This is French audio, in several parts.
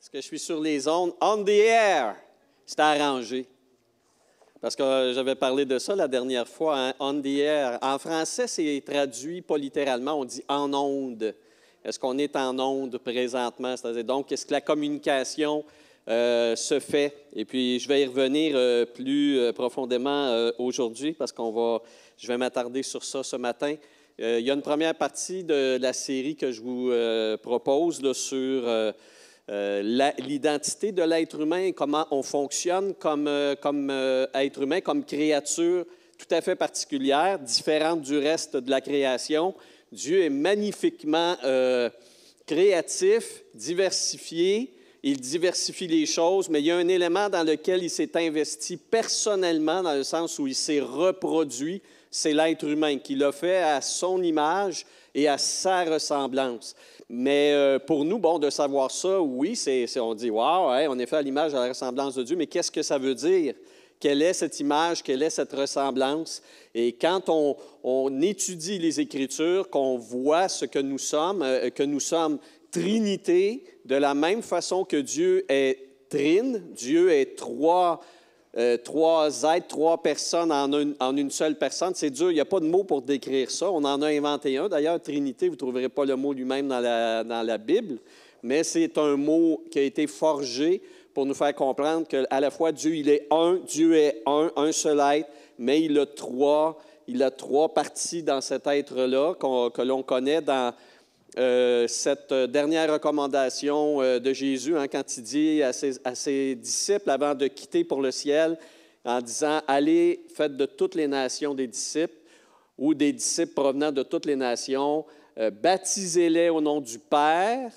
Est-ce que je suis sur les ondes? On the air! C'est arrangé. Parce que j'avais parlé de ça la dernière fois, hein, on the air. En français, c'est traduit pas littéralement, on dit en onde. Est-ce qu'on est en onde présentement? C'est-à-dire, donc, est-ce que la communication euh, se fait? Et puis, je vais y revenir euh, plus euh, profondément aujourd'hui parce qu'on va, je vais m'attarder sur ça ce matin. il y a une première partie de la série que je vous propose sur l'identité de l'être humain, comment on fonctionne comme, comme être humain, comme créature tout à fait particulière, différente du reste de la création. Dieu est magnifiquement euh, créatif, diversifié. Il diversifie les choses, mais il y a un élément dans lequel il s'est investi personnellement, dans le sens où il s'est reproduit, c'est l'être humain, qui l'a fait à son image et à sa ressemblance. Mais euh, pour nous, bon, de savoir ça, oui, c'est, on dit, wow, on est fait à l'image, à la ressemblance de Dieu, mais qu'est-ce que ça veut dire? quelle est cette image, quelle est cette ressemblance? Et quand on, étudie les Écritures, qu'on voit ce que nous sommes, euh, que nous sommes Trinité, de la même façon que Dieu est trine, Dieu est trois, euh, trois êtres, trois personnes en une, seule personne. C'est dur, il n'y a pas de mot pour décrire ça. On en a inventé un. D'ailleurs, Trinité, vous ne trouverez pas le mot lui-même dans la, Bible, mais c'est un mot qui a été forgé pour nous faire comprendre qu'à la fois Dieu, il est un, Dieu est un, un seul être, mais il a trois, il a trois parties dans cet être-là que l'on connaît dans euh, cette dernière recommandation euh, de Jésus, hein, quand il dit à ses, disciples avant de quitter pour le ciel, en disant, allez, faites de toutes les nations des disciples ou des disciples provenant de toutes les nations, euh, baptisez-les au nom du Père,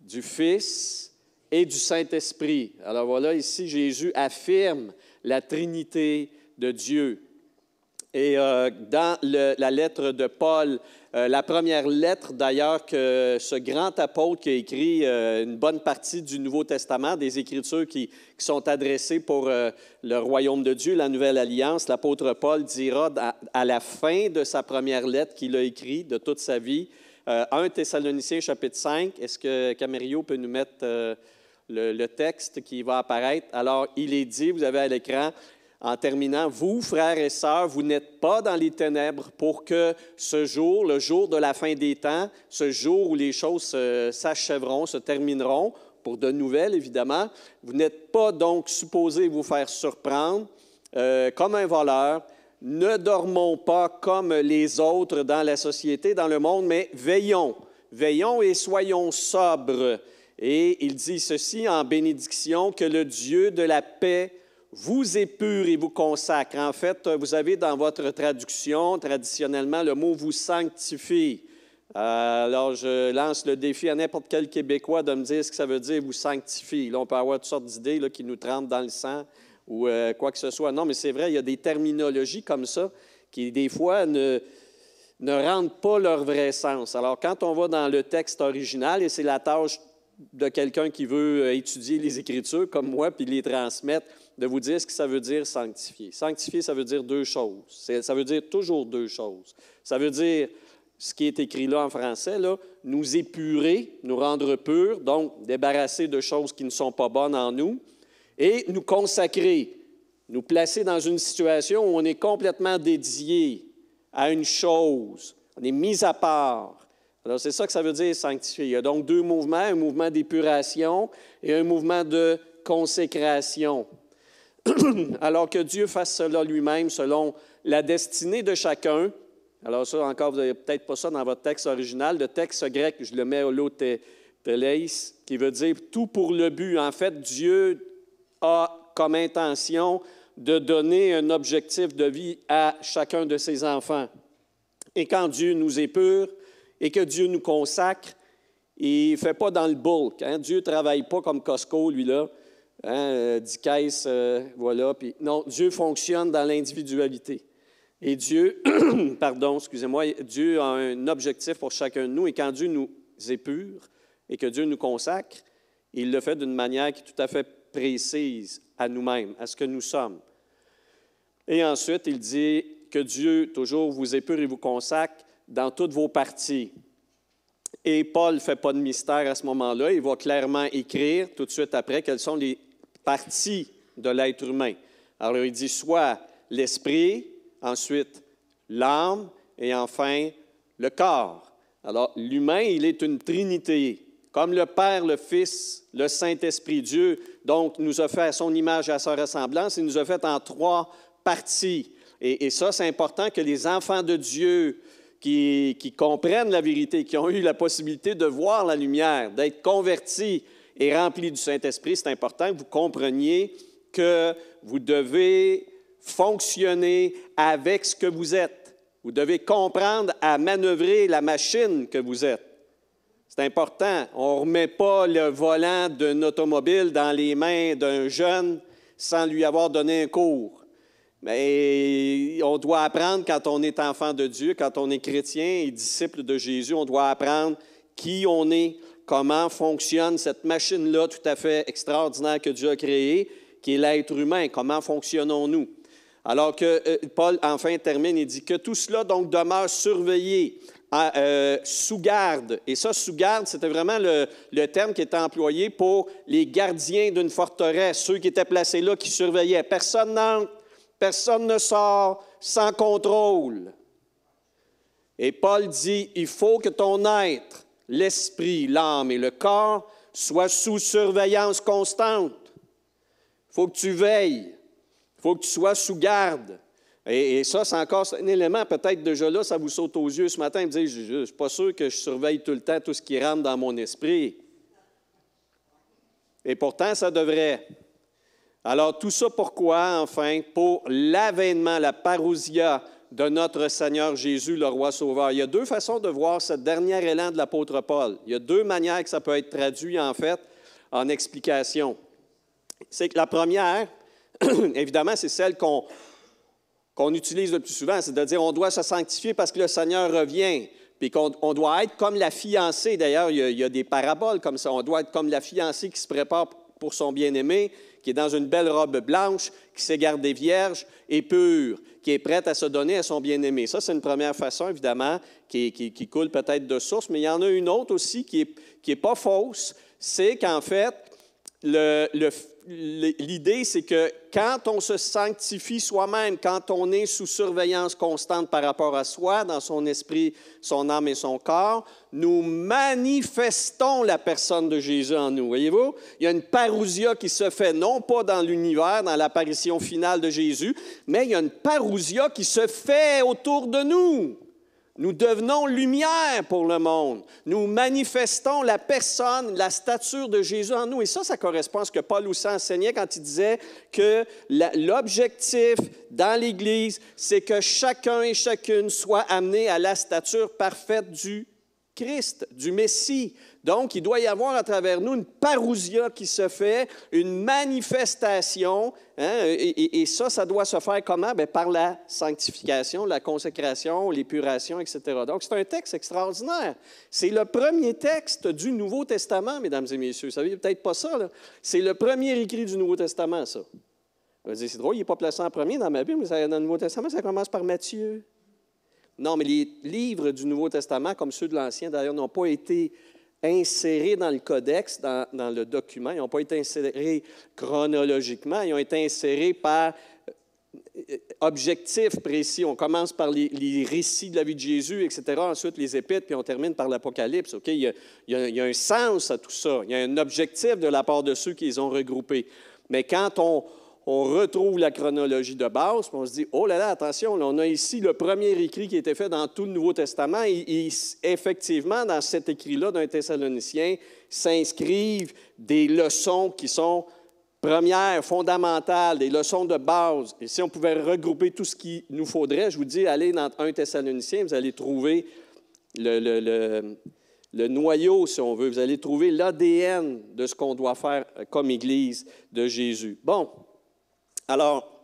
du Fils et du Saint-Esprit. Alors voilà, ici, Jésus affirme la Trinité de Dieu. Et euh, dans la lettre de Paul, euh, la première lettre d'ailleurs que ce grand apôtre qui a écrit euh, une bonne partie du Nouveau Testament, des Écritures qui, sont adressées pour le royaume de Dieu, la Nouvelle Alliance, l'apôtre Paul dira à, la fin de sa première lettre qu'il a écrite de toute sa vie, 1 Thessaloniciens chapitre 5, est-ce que Camerio peut nous mettre le, texte qui va apparaître? Alors, il est dit, vous avez à l'écran, en terminant, vous, frères et sœurs, vous n'êtes pas dans les ténèbres pour que ce jour, le jour de la fin des temps, ce jour où les choses s'achèveront, se termineront, pour de nouvelles, évidemment, vous n'êtes pas donc supposé vous faire surprendre euh, comme un voleur. Ne dormons pas comme les autres dans la société, dans le monde, mais veillons. Veillons et soyons sobres. Et il dit ceci en bénédiction, que le Dieu de la paix vous épure et vous consacre. En fait, vous avez dans votre traduction, traditionnellement, le mot vous sanctifie. alors, je lance le défi à n'importe quel Québécois de me dire ce que ça veut dire vous sanctifie. Là, on peut avoir toutes sortes d'idées qui nous trempent dans le sang ou euh, quoi que ce soit. Non, mais c'est vrai, il y a des terminologies comme ça qui, des fois, ne, ne rendent pas leur vrai sens. Alors, quand on va dans le texte original, et c'est la tâche de quelqu'un qui veut euh, étudier les Écritures comme moi, puis les transmettre, de vous dire ce que ça veut dire sanctifier. Sanctifier, ça veut dire deux choses. Ça veut dire toujours deux choses. Ça veut dire ce qui est écrit là en français, là, nous épurer, nous rendre purs, donc débarrasser de choses qui ne sont pas bonnes en nous, et nous consacrer, nous placer dans une situation où on est complètement dédié à une chose, on est mis à part, alors, c'est ça que ça veut dire sanctifier. Il y a donc deux mouvements, un mouvement d'épuration et un mouvement de consécration. Alors que Dieu fasse cela lui-même selon la destinée de chacun. Alors, ça, encore, vous n'avez peut-être pas ça dans votre texte original. Le texte grec, je le mets au lot teleis, qui veut dire tout pour le but. En fait, Dieu a comme intention de donner un objectif de vie à chacun de ses enfants. Et quand Dieu nous épure, et que Dieu nous consacre, il ne fait pas dans le bulk. Hein. Dieu ne travaille pas comme Costco, lui-là. Hein, 10 euh, caisses, euh, voilà. Puis, non, Dieu fonctionne dans l'individualité. Et Dieu, pardon, excusez-moi, Dieu a un objectif pour chacun de nous. Et quand Dieu nous épure et que Dieu nous consacre, il le fait d'une manière qui est tout à fait précise à nous-mêmes, à ce que nous sommes. Et ensuite, il dit que Dieu toujours vous épure et vous consacre dans toutes vos parties. Et Paul ne fait pas de mystère à ce moment-là. Il va clairement écrire tout de suite après quelles sont les parties de l'être humain. Alors il dit soit l'esprit, ensuite l'âme et enfin le corps. Alors l'humain, il est une trinité. Comme le Père, le Fils, le Saint-Esprit, Dieu, donc, nous a fait à son image et à sa ressemblance, il nous a fait en trois parties. Et, ça, c'est important que les enfants de Dieu qui, comprennent la vérité, qui ont eu la possibilité de voir la lumière, d'être convertis et remplis du Saint-Esprit, c'est important que vous compreniez que vous devez fonctionner avec ce que vous êtes. Vous devez comprendre à manœuvrer la machine que vous êtes. C'est important. On ne remet pas le volant d'un automobile dans les mains d'un jeune sans lui avoir donné un cours. Mais on doit apprendre quand on est enfant de Dieu, quand on est chrétien et disciple de Jésus, on doit apprendre qui on est, comment fonctionne cette machine-là tout à fait extraordinaire que Dieu a créée, qui est l'être humain. Comment fonctionnons-nous? Alors que euh, Paul, enfin, termine et dit que tout cela donc demeure surveillé, euh, sous garde. Et ça, sous garde, c'était vraiment le, le, terme qui était employé pour les gardiens d'une forteresse, ceux qui étaient placés là, qui surveillaient. Personne n'entre, personne ne sort sans contrôle. Et Paul dit, il faut que ton être, l'esprit, l'âme et le corps soient sous surveillance constante. Il faut que tu veilles. Il faut que tu sois sous garde. Et, ça, c'est encore un élément, peut-être déjà là, ça vous saute aux yeux ce matin, vous dites, je ne suis pas sûr que je surveille tout le temps tout ce qui rentre dans mon esprit. Et pourtant, ça devrait. Alors, tout ça pourquoi, enfin? Pour l'avènement, la parousia de notre Seigneur Jésus, le roi sauveur. Il y a deux façons de voir ce dernier élan de l'apôtre Paul. Il y a deux manières que ça peut être traduit, en fait, en explication. C'est que la première, évidemment, c'est celle qu'on utilise le plus souvent, c'est de dire on doit se sanctifier parce que le Seigneur revient, puis qu'on on doit être comme la fiancée. D'ailleurs, il, il, y a des paraboles comme ça. On doit être comme la fiancée qui se prépare pour son bien-aimé, qui est dans une belle robe blanche, qui s'est gardée vierge et pure, qui est prête à se donner à son bien-aimé. Ça, c'est une première façon, évidemment, qui, qui, coule peut-être de source, mais il y en a une autre aussi qui n'est qui est pas fausse, c'est qu'en fait, le, l'idée, c'est que quand on se sanctifie soi-même, quand on est sous surveillance constante par rapport à soi, dans son esprit, son âme et son corps, nous manifestons la personne de Jésus en nous. Voyez-vous? Il y a une parousia qui se fait non pas dans l'univers, dans l'apparition finale de Jésus, mais il y a une parousia qui se fait autour de nous. Nous devenons lumière pour le monde. Nous manifestons la personne, la stature de Jésus en nous. Et ça, ça correspond à ce que Paul aussi enseignait quand il disait que l'objectif dans l'Église, c'est que chacun et chacune soit amené à la stature parfaite du Christ, du Messie. Donc, il doit y avoir à travers nous une parousia qui se fait, une manifestation, hein, et, ça, ça doit se faire comment? Bien, par la sanctification, la consécration, l'épuration, etc. Donc, c'est un texte extraordinaire. C'est le premier texte du Nouveau Testament, mesdames et messieurs. Vous savez peut-être pas ça, C'est le premier écrit du Nouveau Testament, ça. Vous dire, c'est drôle, il n'est pas placé en premier dans ma Bible, mais dans le Nouveau Testament, ça commence par Matthieu. Non, mais les livres du Nouveau Testament, comme ceux de l'Ancien, d'ailleurs, n'ont pas été insérés dans le codex, dans, le document. Ils n'ont pas été insérés chronologiquement. Ils ont été insérés par euh, objectif précis. On commence par les, récits de la vie de Jésus, etc. Ensuite, les épîtres, puis on termine par l'Apocalypse. Il il, y a, un sens à tout ça. Il y a un objectif de la part de ceux qui les ont regroupés. Mais quand on, on retrouve la chronologie de base, puis on se dit, oh là là, attention, on a ici le premier écrit qui a été fait dans tout le Nouveau Testament. Effectivement, dans cet écrit-là d'un Thessalonicien, s'inscrivent des leçons qui sont premières, fondamentales, des leçons de base. Et si on pouvait regrouper tout ce qu'il nous faudrait, je vous dis, allez dans un Thessalonicien, vous allez trouver le le noyau, si on veut. Vous allez trouver l'ADN de ce qu'on doit faire comme Église de Jésus. Bon, alors,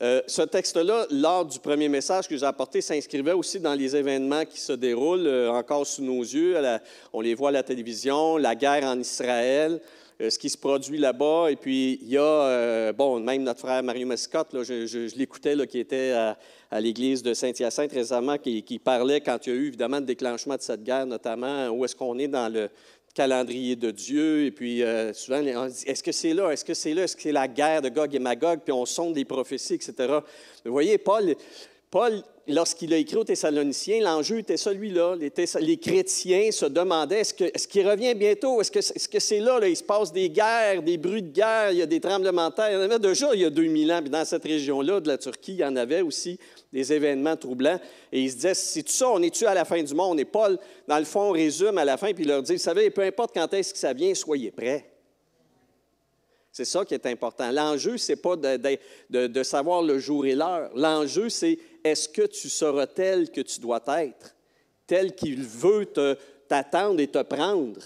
Euh, ce texte-là, lors du premier message que j'ai apporté, s'inscrivait aussi dans les événements qui se déroulent euh, encore sous nos yeux. on les voit à la télévision, la guerre en Israël, euh, ce qui se produit là-bas. Et puis, il y a, bon, même notre frère Mario Mascotte, je, l'écoutais, qui était à, l'église de Saint-Hyacinthe récemment, qui, qui, parlait quand il y a eu évidemment le déclenchement de cette guerre, notamment où est-ce qu'on est dans le, calendrier de Dieu. Et puis, euh, souvent, on dit est-ce que c'est là Est-ce que c'est là Est-ce que c'est la guerre de Gog et Magog Puis on sonde des prophéties, etc. Vous voyez, Paul, Paul lorsqu'il a écrit aux Thessaloniciens, l'enjeu était celui-là. Les, chrétiens se demandaient est-ce, qu'il revient bientôt? Est-ce que, est-ce que c'est là, là, Il se passe des guerres, des bruits de guerre, il y a des tremblements de terre? Il y en avait déjà il y a 2000 ans. Puis dans cette région-là de la Turquie, il y en avait aussi des événements troublants. Et il se disait c'est tout ça, on est-tu à la fin du monde? Et Paul, dans le fond, résume à la fin, puis il leur dit vous savez, peu importe quand est-ce que ça vient, soyez prêts. C'est ça qui est important. L'enjeu, ce n'est pas de, savoir le jour et l'heure. L'enjeu, c'est est-ce que tu seras tel que tu dois être, tel qu'il veut t'attendre et te prendre?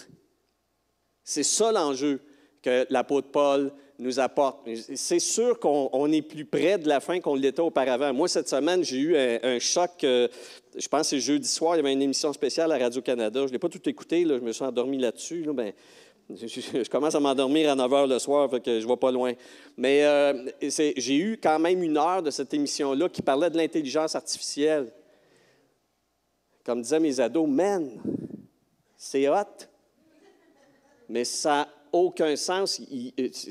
C'est ça l'enjeu que l'apôtre Paul nous apporte. C'est sûr qu'on est plus près de la fin qu'on l'était auparavant. Moi, cette semaine, j'ai eu un, choc. Euh, je pense que c'est jeudi soir, il y avait une émission spéciale à Radio-Canada. Je ne l'ai pas tout écouté, je me suis endormi là-dessus. Là, ben, je, commence à m'endormir à 9 h le soir, que je ne vais pas loin. Mais euh, j'ai eu quand même une heure de cette émission-là qui parlait de l'intelligence artificielle. Comme disaient mes ados, man, c'est hot. Mais ça n'a aucun sens.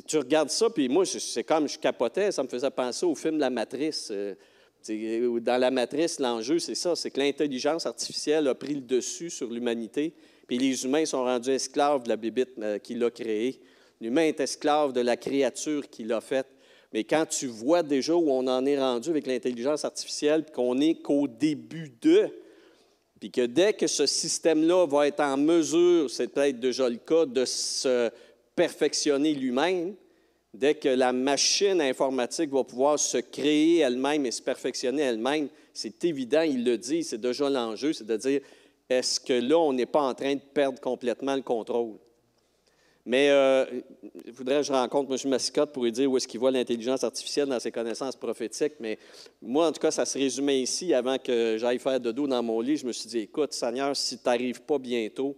tu regardes ça, puis moi, c'est comme je capotais, ça me faisait penser au film La Matrice. Euh, dans La Matrice, l'enjeu, c'est ça, c'est que l'intelligence artificielle a pris le dessus sur l'humanité puis les humains sont rendus esclaves de la bébite euh, qu'il a créée. L'humain est esclave de la créature qu'il a faite. Mais quand tu vois déjà où on en est rendu avec l'intelligence artificielle, puis qu'on n'est qu'au début de, puis que dès que ce système-là va être en mesure, c'est peut-être déjà le cas, de se perfectionner lui-même, dès que la machine informatique va pouvoir se créer elle-même et se perfectionner elle-même, c'est évident, il le dit, c'est déjà l'enjeu, c'est de dire, est-ce que là, on n'est pas en train de perdre complètement le contrôle? Mais euh, je voudrais que je rencontre M. Massicotte pour lui dire où est-ce qu'il voit l'intelligence artificielle dans ses connaissances prophétiques. Mais moi, en tout cas, ça se résumait ici. Avant que j'aille faire de dos dans mon lit, je me suis dit, écoute, Seigneur, si tu n'arrives pas bientôt,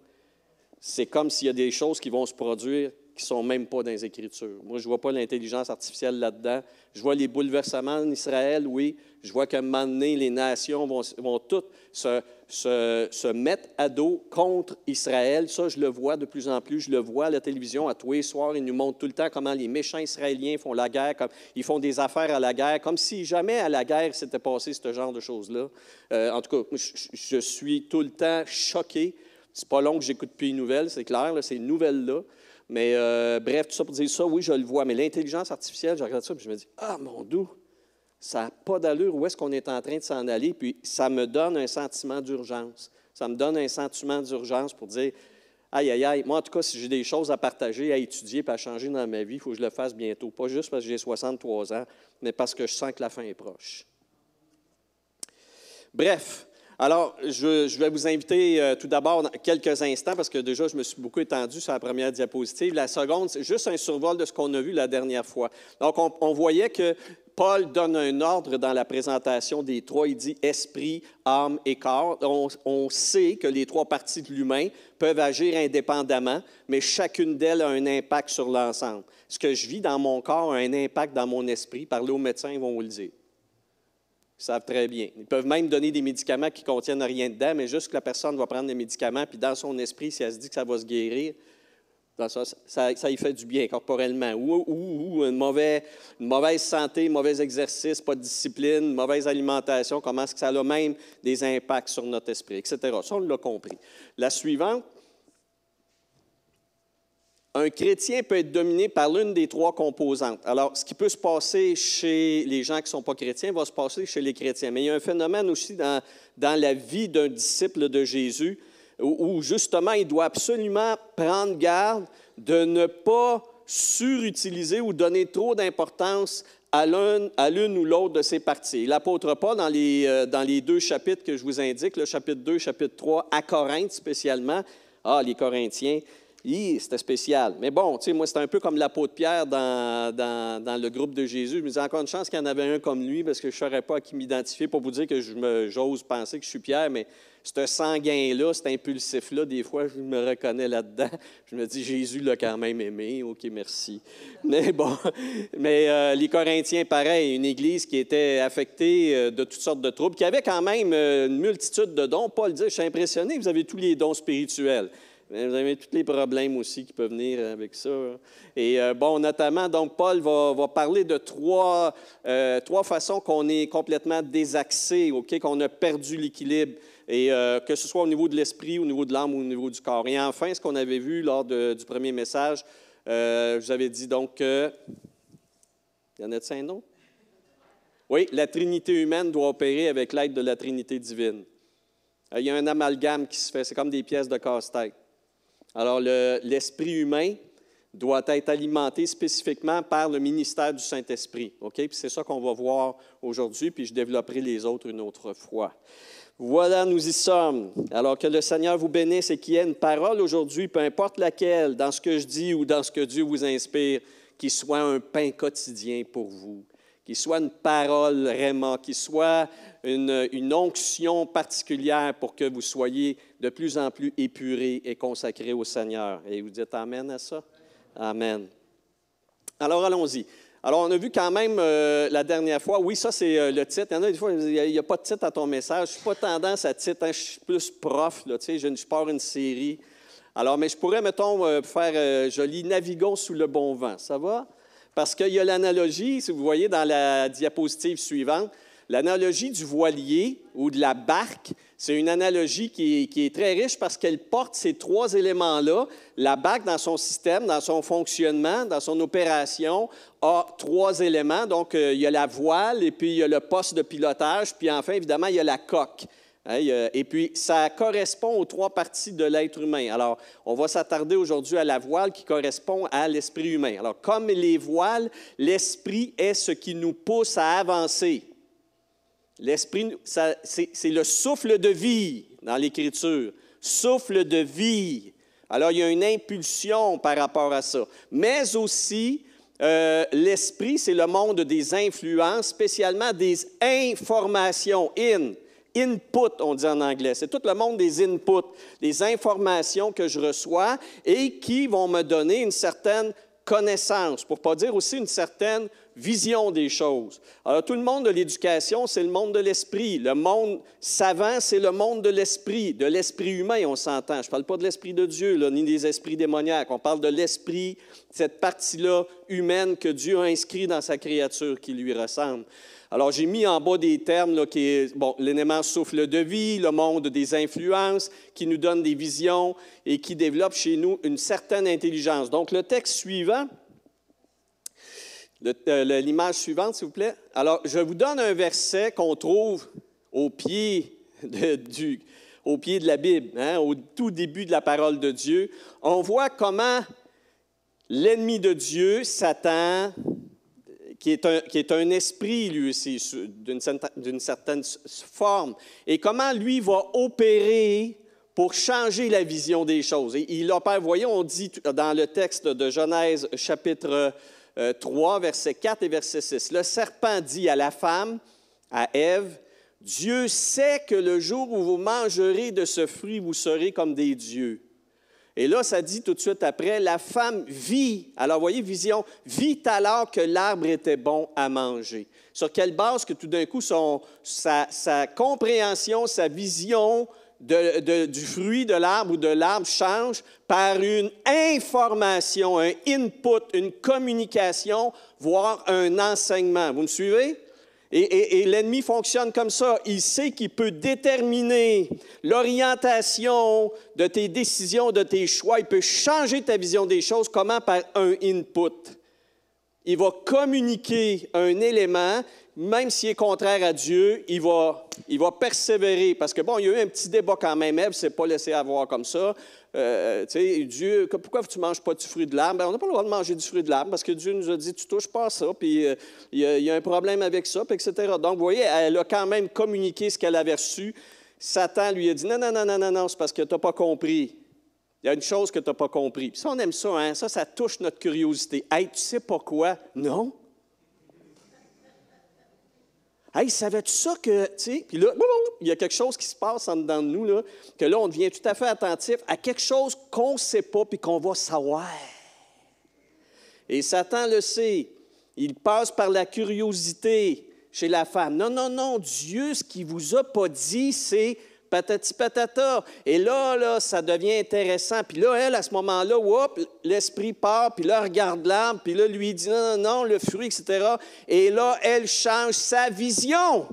c'est comme s'il y a des choses qui vont se produire qui ne sont même pas dans les Écritures. Moi, je ne vois pas l'intelligence artificielle là-dedans. Je vois les bouleversements en Israël, oui. Je vois qu'à un moment donné, les nations vont, vont toutes se, se, mettre à dos contre Israël. Ça, je le vois de plus en plus. Je le vois à la télévision à tous les soirs. Ils nous montrent tout le temps comment les méchants Israéliens font la guerre, comme, ils font des affaires à la guerre, comme si jamais à la guerre s'était passé ce genre de choses-là. Euh, en tout cas, je, je, suis tout le temps choqué. C'est pas long que j'écoute plus les nouvelles, c'est clair, là, ces nouvelles-là. Mais euh, bref, tout ça pour dire ça, oui, je le vois. Mais l'intelligence artificielle, je regarde ça et je me dis, ah, mon doux, ça n'a pas d'allure. Où est-ce qu'on est en train de s'en aller? Puis ça me donne un sentiment d'urgence. Ça me donne un sentiment d'urgence pour dire, aïe, aïe, aïe, moi, en tout cas, si j'ai des choses à partager, à étudier, et à changer dans ma vie, il faut que je le fasse bientôt. Pas juste parce que j'ai 63 ans, mais parce que je sens que la fin est proche. Bref, alors, je, vais vous inviter euh, tout d'abord quelques instants, parce que déjà, je me suis beaucoup étendu sur la première diapositive. La seconde, c'est juste un survol de ce qu'on a vu la dernière fois. Donc, on, voyait que Paul donne un ordre dans la présentation des trois. Il dit esprit, âme et corps. On, sait que les trois parties de l'humain peuvent agir indépendamment, mais chacune d'elles a un impact sur l'ensemble. Ce que je vis dans mon corps a un impact dans mon esprit. Parlez aux médecins, ils vont vous le dire. Ils savent très bien. Ils peuvent même donner des médicaments qui ne contiennent rien dedans, mais juste que la personne va prendre des médicaments, puis dans son esprit, si elle se dit que ça va se guérir, ça, ça, ça y fait du bien corporellement. Ou, une, mauvaise, une, mauvaise, santé, mauvais exercice, pas de discipline, mauvaise alimentation, comment est-ce que ça a même des impacts sur notre esprit, etc. Ça, on l'a compris. La suivante, un chrétien peut être dominé par l'une des trois composantes. Alors, ce qui peut se passer chez les gens qui ne sont pas chrétiens va se passer chez les chrétiens. Mais il y a un phénomène aussi dans, dans la vie d'un disciple de Jésus où, justement il doit absolument prendre garde de ne pas surutiliser ou donner trop d'importance à l'une ou l'autre de ces parties. L'apôtre Paul, dans les, euh, dans les deux chapitres que je vous indique, le chapitre 2, chapitre 3, à Corinthe spécialement, ah, les Corinthiens, c'était spécial. Mais bon, tu sais, moi, c'était un peu comme la peau de pierre dans, dans, le groupe de Jésus. Je me disais encore une chance qu'il y en avait un comme lui, parce que je ne saurais pas à qui m'identifier pour vous dire que j'ose penser que je suis Pierre, mais ce sanguin-là, cet impulsif-là, des fois, je me reconnais là-dedans. Je me dis, Jésus l'a quand même aimé. OK, merci. Mais bon, mais euh, les Corinthiens, pareil, une église qui était affectée euh, de toutes sortes de troubles, qui avait quand même euh, une multitude de dons. Paul dit, je suis impressionné, vous avez tous les dons spirituels. Vous avez tous les problèmes aussi qui peuvent venir avec ça. Et euh, bon, notamment, donc, Paul va, parler de trois, trois façons qu'on est complètement désaxé, OK, qu'on a perdu l'équilibre, et euh, que ce soit au niveau de l'esprit, au niveau de l'âme ou au niveau du corps. Et enfin, ce qu'on avait vu lors du premier message, je vous avais dit donc que. Il y en a de saint nom? Oui, la Trinité humaine doit opérer avec l'aide de la Trinité divine. Il y a un amalgame qui se fait, c'est comme des pièces de casse-tête. Alors, l'esprit humain doit être alimenté spécifiquement par le ministère du Saint-Esprit. OK? c'est ça qu'on va voir aujourd'hui, puis je développerai les autres une autre fois. Voilà, nous y sommes. Alors que le Seigneur vous bénisse et qu'il y ait une parole aujourd'hui, peu importe laquelle, dans ce que je dis ou dans ce que Dieu vous inspire, qui soit un pain quotidien pour vous, qui soit une parole vraiment, qui soit une, onction particulière pour que vous soyez de plus en plus épurés et consacrés au Seigneur. Et vous dites Amen à ça? Amen. Alors allons-y. Alors, on a vu quand même euh, la dernière fois, oui, ça c'est euh, le titre. Il y en a des fois, il n'y a, pas de titre à ton message. Je n'ai pas tendance à titre, hein. je suis plus prof, là, tu sais, je, pars une série. Alors, mais je pourrais, mettons, euh, faire joli Navigons sous le bon vent. Ça va? Parce qu'il y a l'analogie, si vous voyez dans la diapositive suivante, L'analogie du voilier ou de la barque, c'est une analogie qui est, très riche parce qu'elle porte ces trois éléments-là. La barque, dans son système, dans son fonctionnement, dans son opération, a trois éléments. Donc, euh, il y a la voile, et puis il y a le poste de pilotage, puis enfin, évidemment, il y a la coque. Hein, et puis, ça correspond aux trois parties de l'être humain. Alors, on va s'attarder aujourd'hui à la voile qui correspond à l'esprit humain. Alors, comme les voiles, l'esprit est ce qui nous pousse à avancer. L'esprit, c'est le souffle de vie dans l'Écriture. Souffle de vie. Alors, il y a une impulsion par rapport à ça. Mais aussi, euh, l'esprit, c'est le monde des influences, spécialement des informations. In, input, on dit en anglais. C'est tout le monde des inputs, des informations que je reçois et qui vont me donner une certaine connaissance, pour ne pas dire aussi une certaine vision des choses. Alors, tout le monde de l'éducation, c'est le monde de l'esprit. Le monde savant, c'est le monde de l'esprit, de l'esprit humain, on s'entend. Je ne parle pas de l'esprit de Dieu, ni des esprits démoniaques. On parle de l'esprit, cette partie-là humaine que Dieu a inscrit dans sa créature qui lui ressemble. Alors, j'ai mis en bas des termes là, qui bon, l'élément souffle de vie, le monde des influences, qui nous donne des visions et qui développe chez nous une certaine intelligence. Donc, le texte suivant, l'image suivante, s'il vous plaît. Alors, je vous donne un verset qu'on trouve au pied de, du, au pied de la Bible, hein, au tout début de la parole de Dieu. On voit comment l'ennemi de Dieu, Satan, qui est un, qui est un esprit, lui aussi, d'une certaine forme, et comment lui va opérer pour changer la vision des choses. Et il opère, voyons, on dit dans le texte de Genèse chapitre 3, euh, verset 4 et verset 6. Le serpent dit à la femme, à Ève, Dieu sait que le jour où vous mangerez de ce fruit, vous serez comme des dieux. Et là, ça dit tout de suite après, la femme vit, alors voyez, vision, vit alors que l'arbre était bon à manger. Sur quelle base que tout d'un coup, son, sa, sa, compréhension, sa vision du fruit de l'arbre ou de l'arbre change par une information, un input, une communication, voire un enseignement. Vous me suivez? Et, l'ennemi fonctionne comme ça. Il sait qu'il peut déterminer l'orientation de tes décisions, de tes choix. Il peut changer ta vision des choses. Comment? Par un input. Il va communiquer un élément même s'il est contraire à Dieu, il va, il va persévérer. Parce que, bon, il y a eu un petit débat quand même. Ève ne s'est pas laissé avoir comme ça. Euh, tu sais, Dieu, pourquoi tu ne manges pas du fruit de l'arbre? Ben, on n'a pas le droit de manger du fruit de l'arbre parce que Dieu nous a dit, tu touches pas ça, puis euh, il, y a, un problème avec ça, etc. Donc, vous voyez, elle a quand même communiqué ce qu'elle avait reçu. Satan lui a dit, non, non, non, non, non, non, c'est parce que tu n'as pas compris. Il y a une chose que tu n'as pas compris. Puis ça, on aime ça, hein? Ça, ça touche notre curiosité. Hey, tu sais pas quoi? Non. Hey, savais-tu ça que, tu sais, puis là, il y a quelque chose qui se passe en dedans de nous, là, que là, on devient tout à fait attentif à quelque chose qu'on ne sait pas puis qu'on va savoir. Et Satan le sait. Il passe par la curiosité chez la femme. Non, non, non, Dieu, ce qu'il vous a pas dit, c'est patati patata. Et là, là, ça devient intéressant. Puis là, elle, à ce moment-là, l'esprit part, puis là, regarde l'arbre, puis là, lui dit non, non, non, le fruit, etc. Et là, elle change sa vision.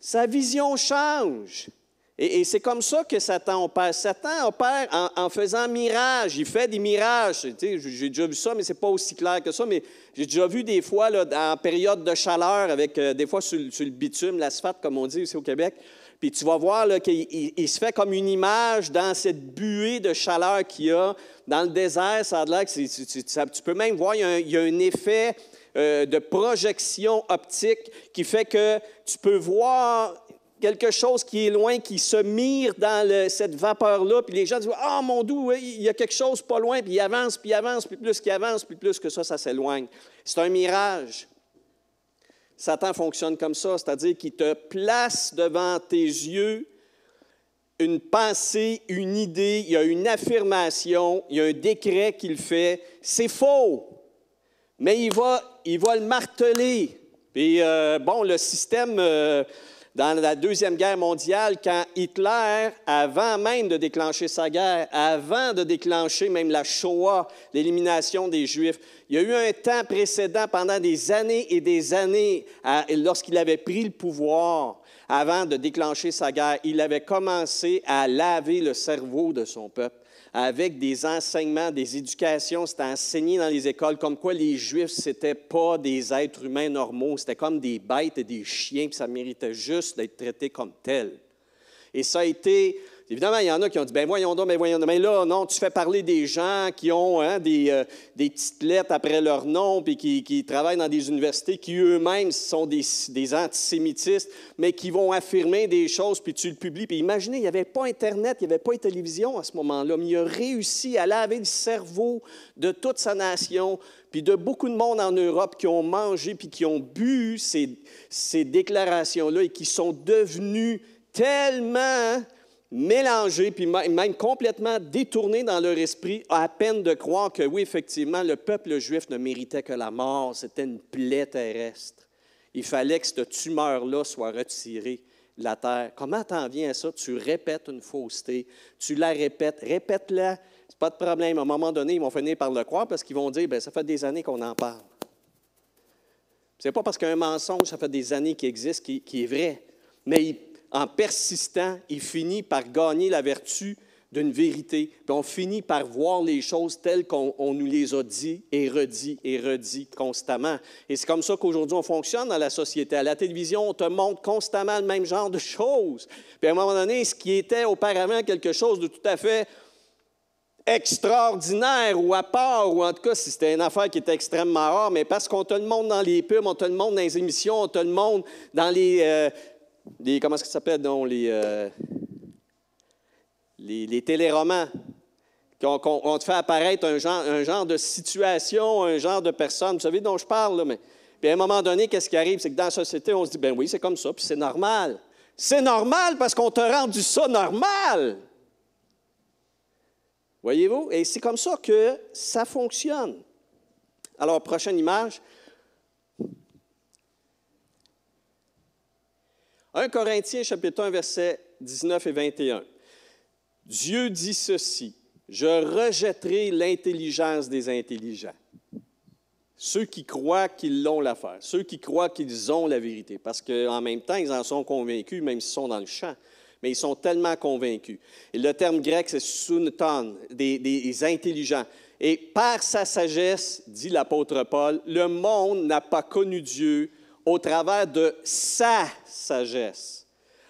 Sa vision change. Et, c'est comme ça que Satan opère. Satan opère en, faisant mirage. Il fait des mirages. J'ai déjà vu ça, mais ce n'est pas aussi clair que ça. Mais j'ai déjà vu des fois, là, en période de chaleur, avec euh, des fois sur, le bitume, l'asphalte, comme on dit ici au Québec. Puis tu vas voir qu'il se fait comme une image dans cette buée de chaleur qu'il y a. Dans le désert, ça a l'air tu, peux même voir, il y a un, effet euh, de projection optique qui fait que tu peux voir quelque chose qui est loin, qui se mire dans cette vapeur-là, puis les gens disent Ah, mon doux, il y a quelque chose pas loin, puis il avance, puis il avance, puis plus qu'il avance, puis plus que ça, ça s'éloigne. C'est un mirage. Satan fonctionne comme ça, c'est-à-dire qu'il te place devant tes yeux une pensée, une idée, il y a une affirmation, il y a un décret qu'il fait. C'est faux, mais il va, le marteler. Puis, euh, bon, le système. Euh, dans la Deuxième Guerre mondiale, quand Hitler, avant même de déclencher sa guerre, avant de déclencher même la Shoah, l'élimination des Juifs, il y a eu un temps précédent, pendant des années et des années, lorsqu'il avait pris le pouvoir, avant de déclencher sa guerre, il avait commencé à laver le cerveau de son peuple avec des enseignements, des éducations. C'était enseigné dans les écoles comme quoi les Juifs, ce n'étaient pas des êtres humains normaux, c'était comme des bêtes et des chiens, puis ça méritait juste d'être traités comme tels. Et ça a été Évidemment, il y en a qui ont dit, ben voyons donc, ben voyons donc. Mais là, non, tu fais parler des gens qui ont hein, des, euh, des, petites lettres après leur nom, puis qui, qui, travaillent dans des universités, qui eux-mêmes sont des, des, antisémitistes, mais qui vont affirmer des choses, puis tu le publies. Puis imaginez, il n'y avait pas Internet, il n'y avait pas de télévision à ce moment-là, mais il a réussi à laver le cerveau de toute sa nation, puis de beaucoup de monde en Europe qui ont mangé, puis qui ont bu ces, ces déclarations-là et qui sont devenus tellement mélangés, puis même complètement détournés dans leur esprit, à peine de croire que oui, effectivement, le peuple juif ne méritait que la mort, c'était une plaie terrestre. Il fallait que cette tumeur-là soit retirée de la terre. Comment t'en viens à ça? Tu répètes une fausseté, tu la répètes, répète-la, c'est pas de problème. À un moment donné, ils vont finir par le croire parce qu'ils vont dire, bien, ça fait des années qu'on en parle. C'est pas parce qu'un mensonge, ça fait des années qu'il existe, qui, est vrai. Mais en persistant, il finit par gagner la vertu d'une vérité. On finit par voir les choses telles qu'on nous les a dit et redit et redit constamment. Et c'est comme ça qu'aujourd'hui on fonctionne dans la société. À la télévision, on te montre constamment le même genre de choses. Puis à un moment donné, ce qui était auparavant quelque chose de tout à fait extraordinaire ou à part, ou en tout cas si c'était une affaire qui était extrêmement rare, mais parce qu'on te le montre dans les pubs, on te le montre dans les émissions, on te le montre dans les, euh, comment est-ce ça s'appelle, donc, les, euh, les, les, téléromans. On, te fait apparaître un genre, un genre de situation, un genre de personne. Vous savez dont je parle, là, mais. Puis à un moment donné, qu'est-ce qui arrive? C'est que dans la société, on se dit, ben oui, c'est comme ça, puis c'est normal. C'est normal parce qu'on t'a rendu ça normal. Voyez-vous? Et c'est comme ça que ça fonctionne. Alors, prochaine image. 1 Corinthiens chapitre 1 versets 19 et 21. Dieu dit ceci, je rejetterai l'intelligence des intelligents. Ceux qui croient qu'ils l'ont l'affaire, ceux qui croient qu'ils ont la vérité, parce qu'en même temps, ils en sont convaincus, même s'ils sont dans le champ, mais ils sont tellement convaincus. Et le terme grec, c'est suneton, des, des intelligents. Et par sa sagesse, dit l'apôtre Paul, le monde n'a pas connu Dieu, au travers de sa sagesse.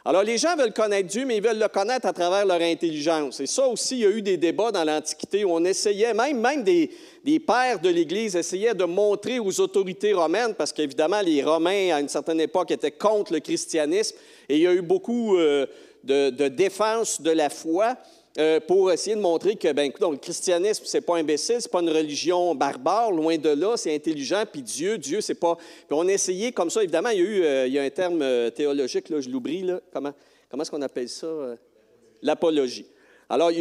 Alors, les gens veulent connaître Dieu, mais ils veulent le connaître à travers leur intelligence. Et ça aussi, il y a eu des débats dans l'Antiquité où on essayait, même, même des, des pères de l'Église essayaient de montrer aux autorités romaines, parce qu'évidemment, les Romains, à une certaine époque, étaient contre le christianisme, et il y a eu beaucoup euh, de, de défense de la foi. Euh, pour essayer de montrer que, ben, écoute, le christianisme, c'est pas imbécile, c'est pas une religion barbare, loin de là, c'est intelligent, puis Dieu, Dieu, c'est pas... Puis on a essayé comme ça, évidemment, il y a eu, euh, il y a un terme euh, théologique, là, je l'oublie, comment, comment est-ce qu'on appelle ça? L'apologie. Alors,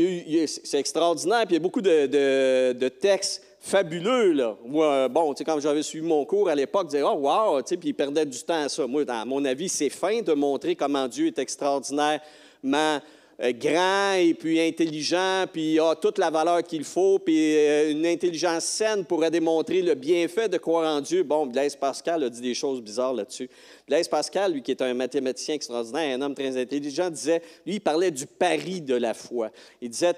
c'est extraordinaire, puis il y a beaucoup de, textes fabuleux, là. Moi, bon, tu sais, quand j'avais suivi mon cours à l'époque, je disais, oh, wow, tu sais, puis il perdait du temps à ça. Moi, à mon avis, c'est fin de montrer comment Dieu est extraordinairement grand et puis intelligent, puis a toute la valeur qu'il faut, puis euh, une intelligence saine pourrait démontrer le bienfait de croire en Dieu. Bon, Blaise Pascal a dit des choses bizarres là-dessus. Blaise Pascal, lui qui est un mathématicien extraordinaire, un homme très intelligent, disait, lui, il parlait du pari de la foi. Il disait,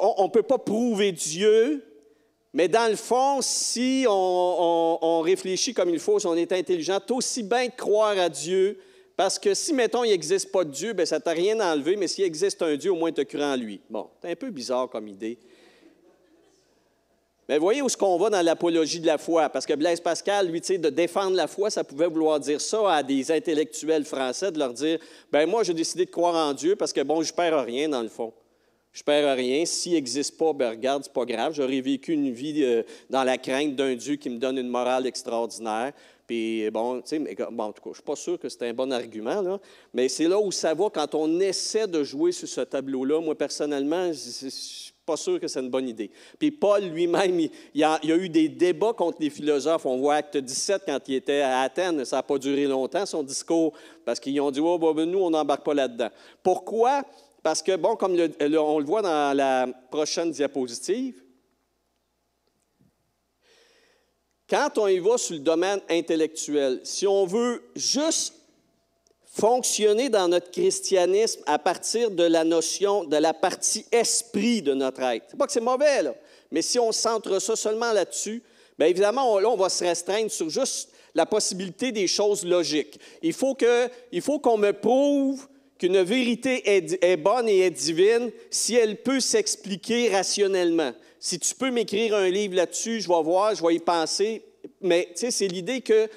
on ne peut pas prouver Dieu, mais dans le fond, si on, on réfléchit comme il faut, si on est intelligent, aussi bien de croire à Dieu parce que si, mettons, il n'existe pas de Dieu, bien, ça ne t'a rien enlevé, mais s'il existe un Dieu, au moins tu cru en lui. Bon, c'est un peu bizarre comme idée. Mais voyez où est-ce qu'on va dans l'apologie de la foi? Parce que Blaise Pascal, lui, de défendre la foi, ça pouvait vouloir dire ça à des intellectuels français, de leur dire, ben moi, j'ai décidé de croire en Dieu parce que, bon, je perds rien dans le fond. Je perds rien. S'il n'existe pas, ben regarde, c'est pas grave. J'aurais vécu une vie euh, dans la crainte d'un Dieu qui me donne une morale extraordinaire. Puis, bon, tu sais, bon, en tout cas, je ne suis pas sûr que c'est un bon argument, mais c'est là où ça va quand on essaie de jouer sur ce tableau-là. Moi, personnellement, je ne suis pas sûr que c'est une bonne idée. Puis, Paul lui-même, il, y a, eu des débats contre les philosophes. On voit Acte 17 quand il était à Athènes. Ça n'a pas duré longtemps, son discours, parce qu'ils ont dit oh, ben, nous, on n'embarque pas là-dedans. Pourquoi? Parce que, bon, comme on le voit dans la prochaine diapositive, Quand on y va sur le domaine intellectuel, si on veut juste fonctionner dans notre christianisme à partir de la notion de la partie esprit de notre être, c'est pas que c'est mauvais, mais si on centre ça seulement là-dessus, bien évidemment, on, là, on va se restreindre sur juste la possibilité des choses logiques. Il faut qu'on me prouve qu'une vérité est, bonne et est divine si elle peut s'expliquer rationnellement. Si tu peux m'écrire un livre là-dessus, je vais voir, je vais y penser. Mais tu sais, c'est l'idée que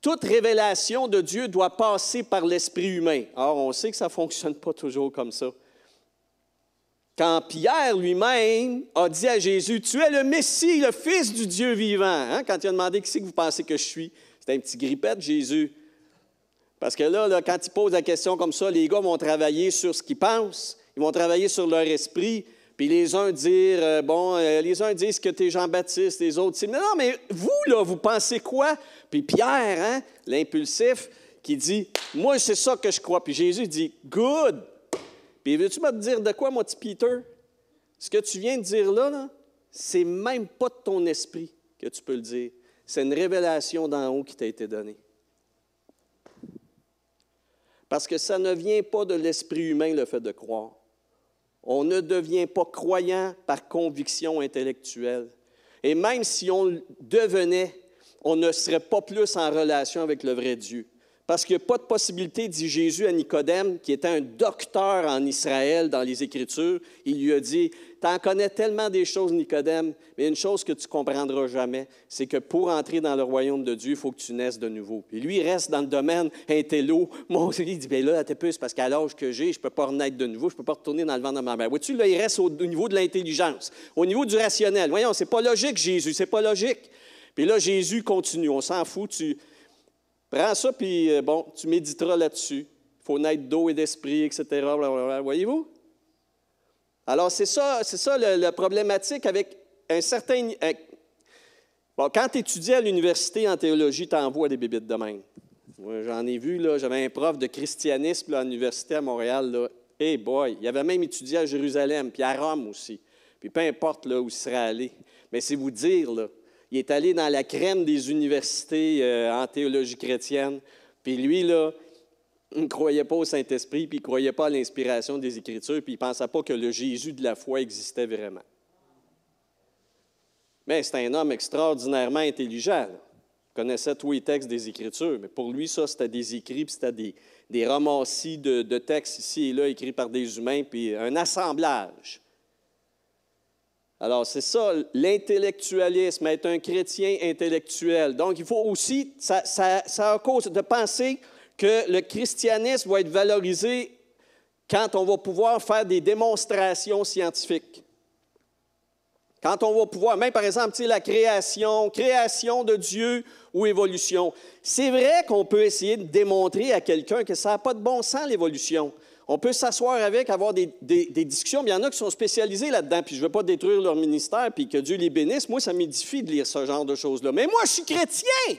toute révélation de Dieu doit passer par l'esprit humain. Or, on sait que ça ne fonctionne pas toujours comme ça. Quand Pierre lui-même a dit à Jésus, Tu es le Messie, le Fils du Dieu vivant, hein? quand il a demandé qui c'est que vous pensez que je suis, c'était un petit grippette, Jésus. Parce que là, quand il pose la question comme ça, les gars vont travailler sur ce qu'ils pensent, ils vont travailler sur leur esprit, puis les uns dire, euh, bon, euh, les uns disent que tu es Jean-Baptiste, les autres disent, mais non, mais vous, là, vous pensez quoi? Puis Pierre, hein, l'impulsif, qui dit, moi, c'est ça que je crois. Puis Jésus dit, good. Puis veux-tu me dire de quoi, mon petit Peter? Ce que tu viens de dire là, là c'est même pas de ton esprit que tu peux le dire. C'est une révélation d'en haut qui t'a été donnée. Parce que ça ne vient pas de l'esprit humain, le fait de croire. On ne devient pas croyant par conviction intellectuelle. Et même si on devenait, on ne serait pas plus en relation avec le vrai Dieu. Parce qu'il n'y a pas de possibilité, dit Jésus à Nicodème, qui était un docteur en Israël dans les Écritures. Il lui a dit Tu en connais tellement des choses, Nicodème, mais une chose que tu comprendras jamais, c'est que pour entrer dans le royaume de Dieu, il faut que tu naisses de nouveau. Et lui, il reste dans le domaine intello. Mon il dit Bien là, t'es plus parce qu'à l'âge que j'ai, je ne peux pas renaître de nouveau, je ne peux pas retourner dans le ventre de ma mère. Vois-tu, là, il reste au, niveau de l'intelligence, au niveau du rationnel. Voyons, c'est pas logique, Jésus, c'est pas logique. Puis là, Jésus continue, on s'en fout, tu Prends ça, puis euh, bon, tu méditeras là-dessus. Il faut naître d'eau et d'esprit, etc. Voyez-vous? Alors, c'est ça, c'est ça la problématique avec un certain. bon, quand tu étudies à l'université en théologie, tu envoies des bébites de même. J'en ai vu, là, j'avais un prof de christianisme à l'université à Montréal. Là. Hey boy, il avait même étudié à Jérusalem, puis à Rome aussi. Puis peu importe là, où il serait allé. Mais c'est vous dire, là, il est allé dans la crème des universités euh, en théologie chrétienne. Puis lui, là, il ne croyait pas au Saint-Esprit, puis il ne croyait pas à l'inspiration des Écritures, puis il ne pensait pas que le Jésus de la foi existait vraiment. Mais c'est un homme extraordinairement intelligent. Il connaissait tous les textes des Écritures, mais pour lui, ça, c'était des écrits, puis c'était des, des de, de, textes ici et là, écrits par des humains, puis un assemblage. Alors, c'est ça, l'intellectualisme, être un chrétien intellectuel. Donc, il faut aussi, ça, a cause de penser que le christianisme va être valorisé quand on va pouvoir faire des démonstrations scientifiques. Quand on va pouvoir, même par exemple, la création, création de Dieu ou évolution. C'est vrai qu'on peut essayer de démontrer à quelqu'un que ça n'a pas de bon sens, l'évolution. On peut s'asseoir avec, avoir des, discussions. il y en a qui sont spécialisés là-dedans, puis je ne veux pas détruire leur ministère, puis que Dieu les bénisse. Moi, ça m'édifie de lire ce genre de choses-là. Mais moi, je suis chrétien.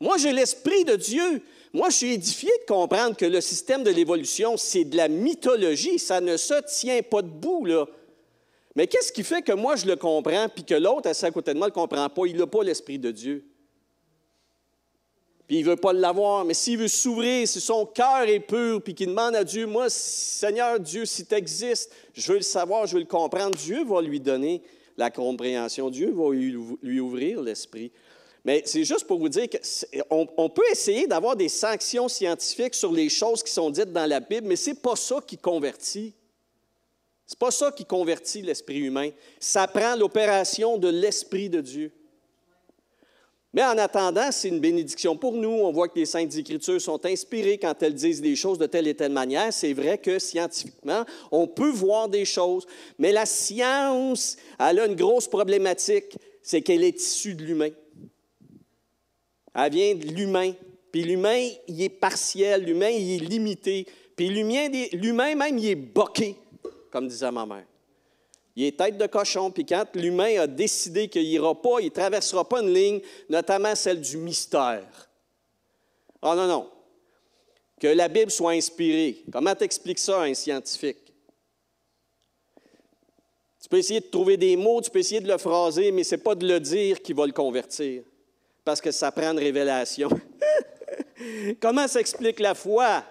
Moi, j'ai l'Esprit de Dieu. Moi, je suis édifié de comprendre que le système de l'évolution, c'est de la mythologie. Ça ne se tient pas debout, là. Mais qu'est-ce qui fait que moi, je le comprends, puis que l'autre, assis à côté de moi, ne le comprend pas? Il n'a pas l'Esprit de Dieu. Puis il ne veut pas l'avoir, mais s'il veut s'ouvrir, si son cœur est pur, puis qu'il demande à Dieu, moi, Seigneur Dieu, si tu existes, je veux le savoir, je veux le comprendre, Dieu va lui donner la compréhension, Dieu va lui ouvrir l'esprit. Mais c'est juste pour vous dire qu'on on peut essayer d'avoir des sanctions scientifiques sur les choses qui sont dites dans la Bible, mais ce n'est pas ça qui convertit. Ce n'est pas ça qui convertit l'esprit humain. Ça prend l'opération de l'Esprit de Dieu. Mais en attendant, c'est une bénédiction pour nous. On voit que les Saintes Écritures sont inspirées quand elles disent des choses de telle et telle manière. C'est vrai que scientifiquement, on peut voir des choses, mais la science, elle a une grosse problématique, c'est qu'elle est issue de l'humain. Elle vient de l'humain. Puis l'humain, il est partiel, l'humain, il est limité. Puis l'humain, même, il est boqué, comme disait ma mère. Il est tête de cochon, puis quand l'humain a décidé qu'il n'ira pas, il ne traversera pas une ligne, notamment celle du mystère. Oh non, non. Que la Bible soit inspirée. Comment t'expliques ça à un scientifique? Tu peux essayer de trouver des mots, tu peux essayer de le phraser, mais ce n'est pas de le dire qui va le convertir, parce que ça prend une révélation. Comment s'explique la foi?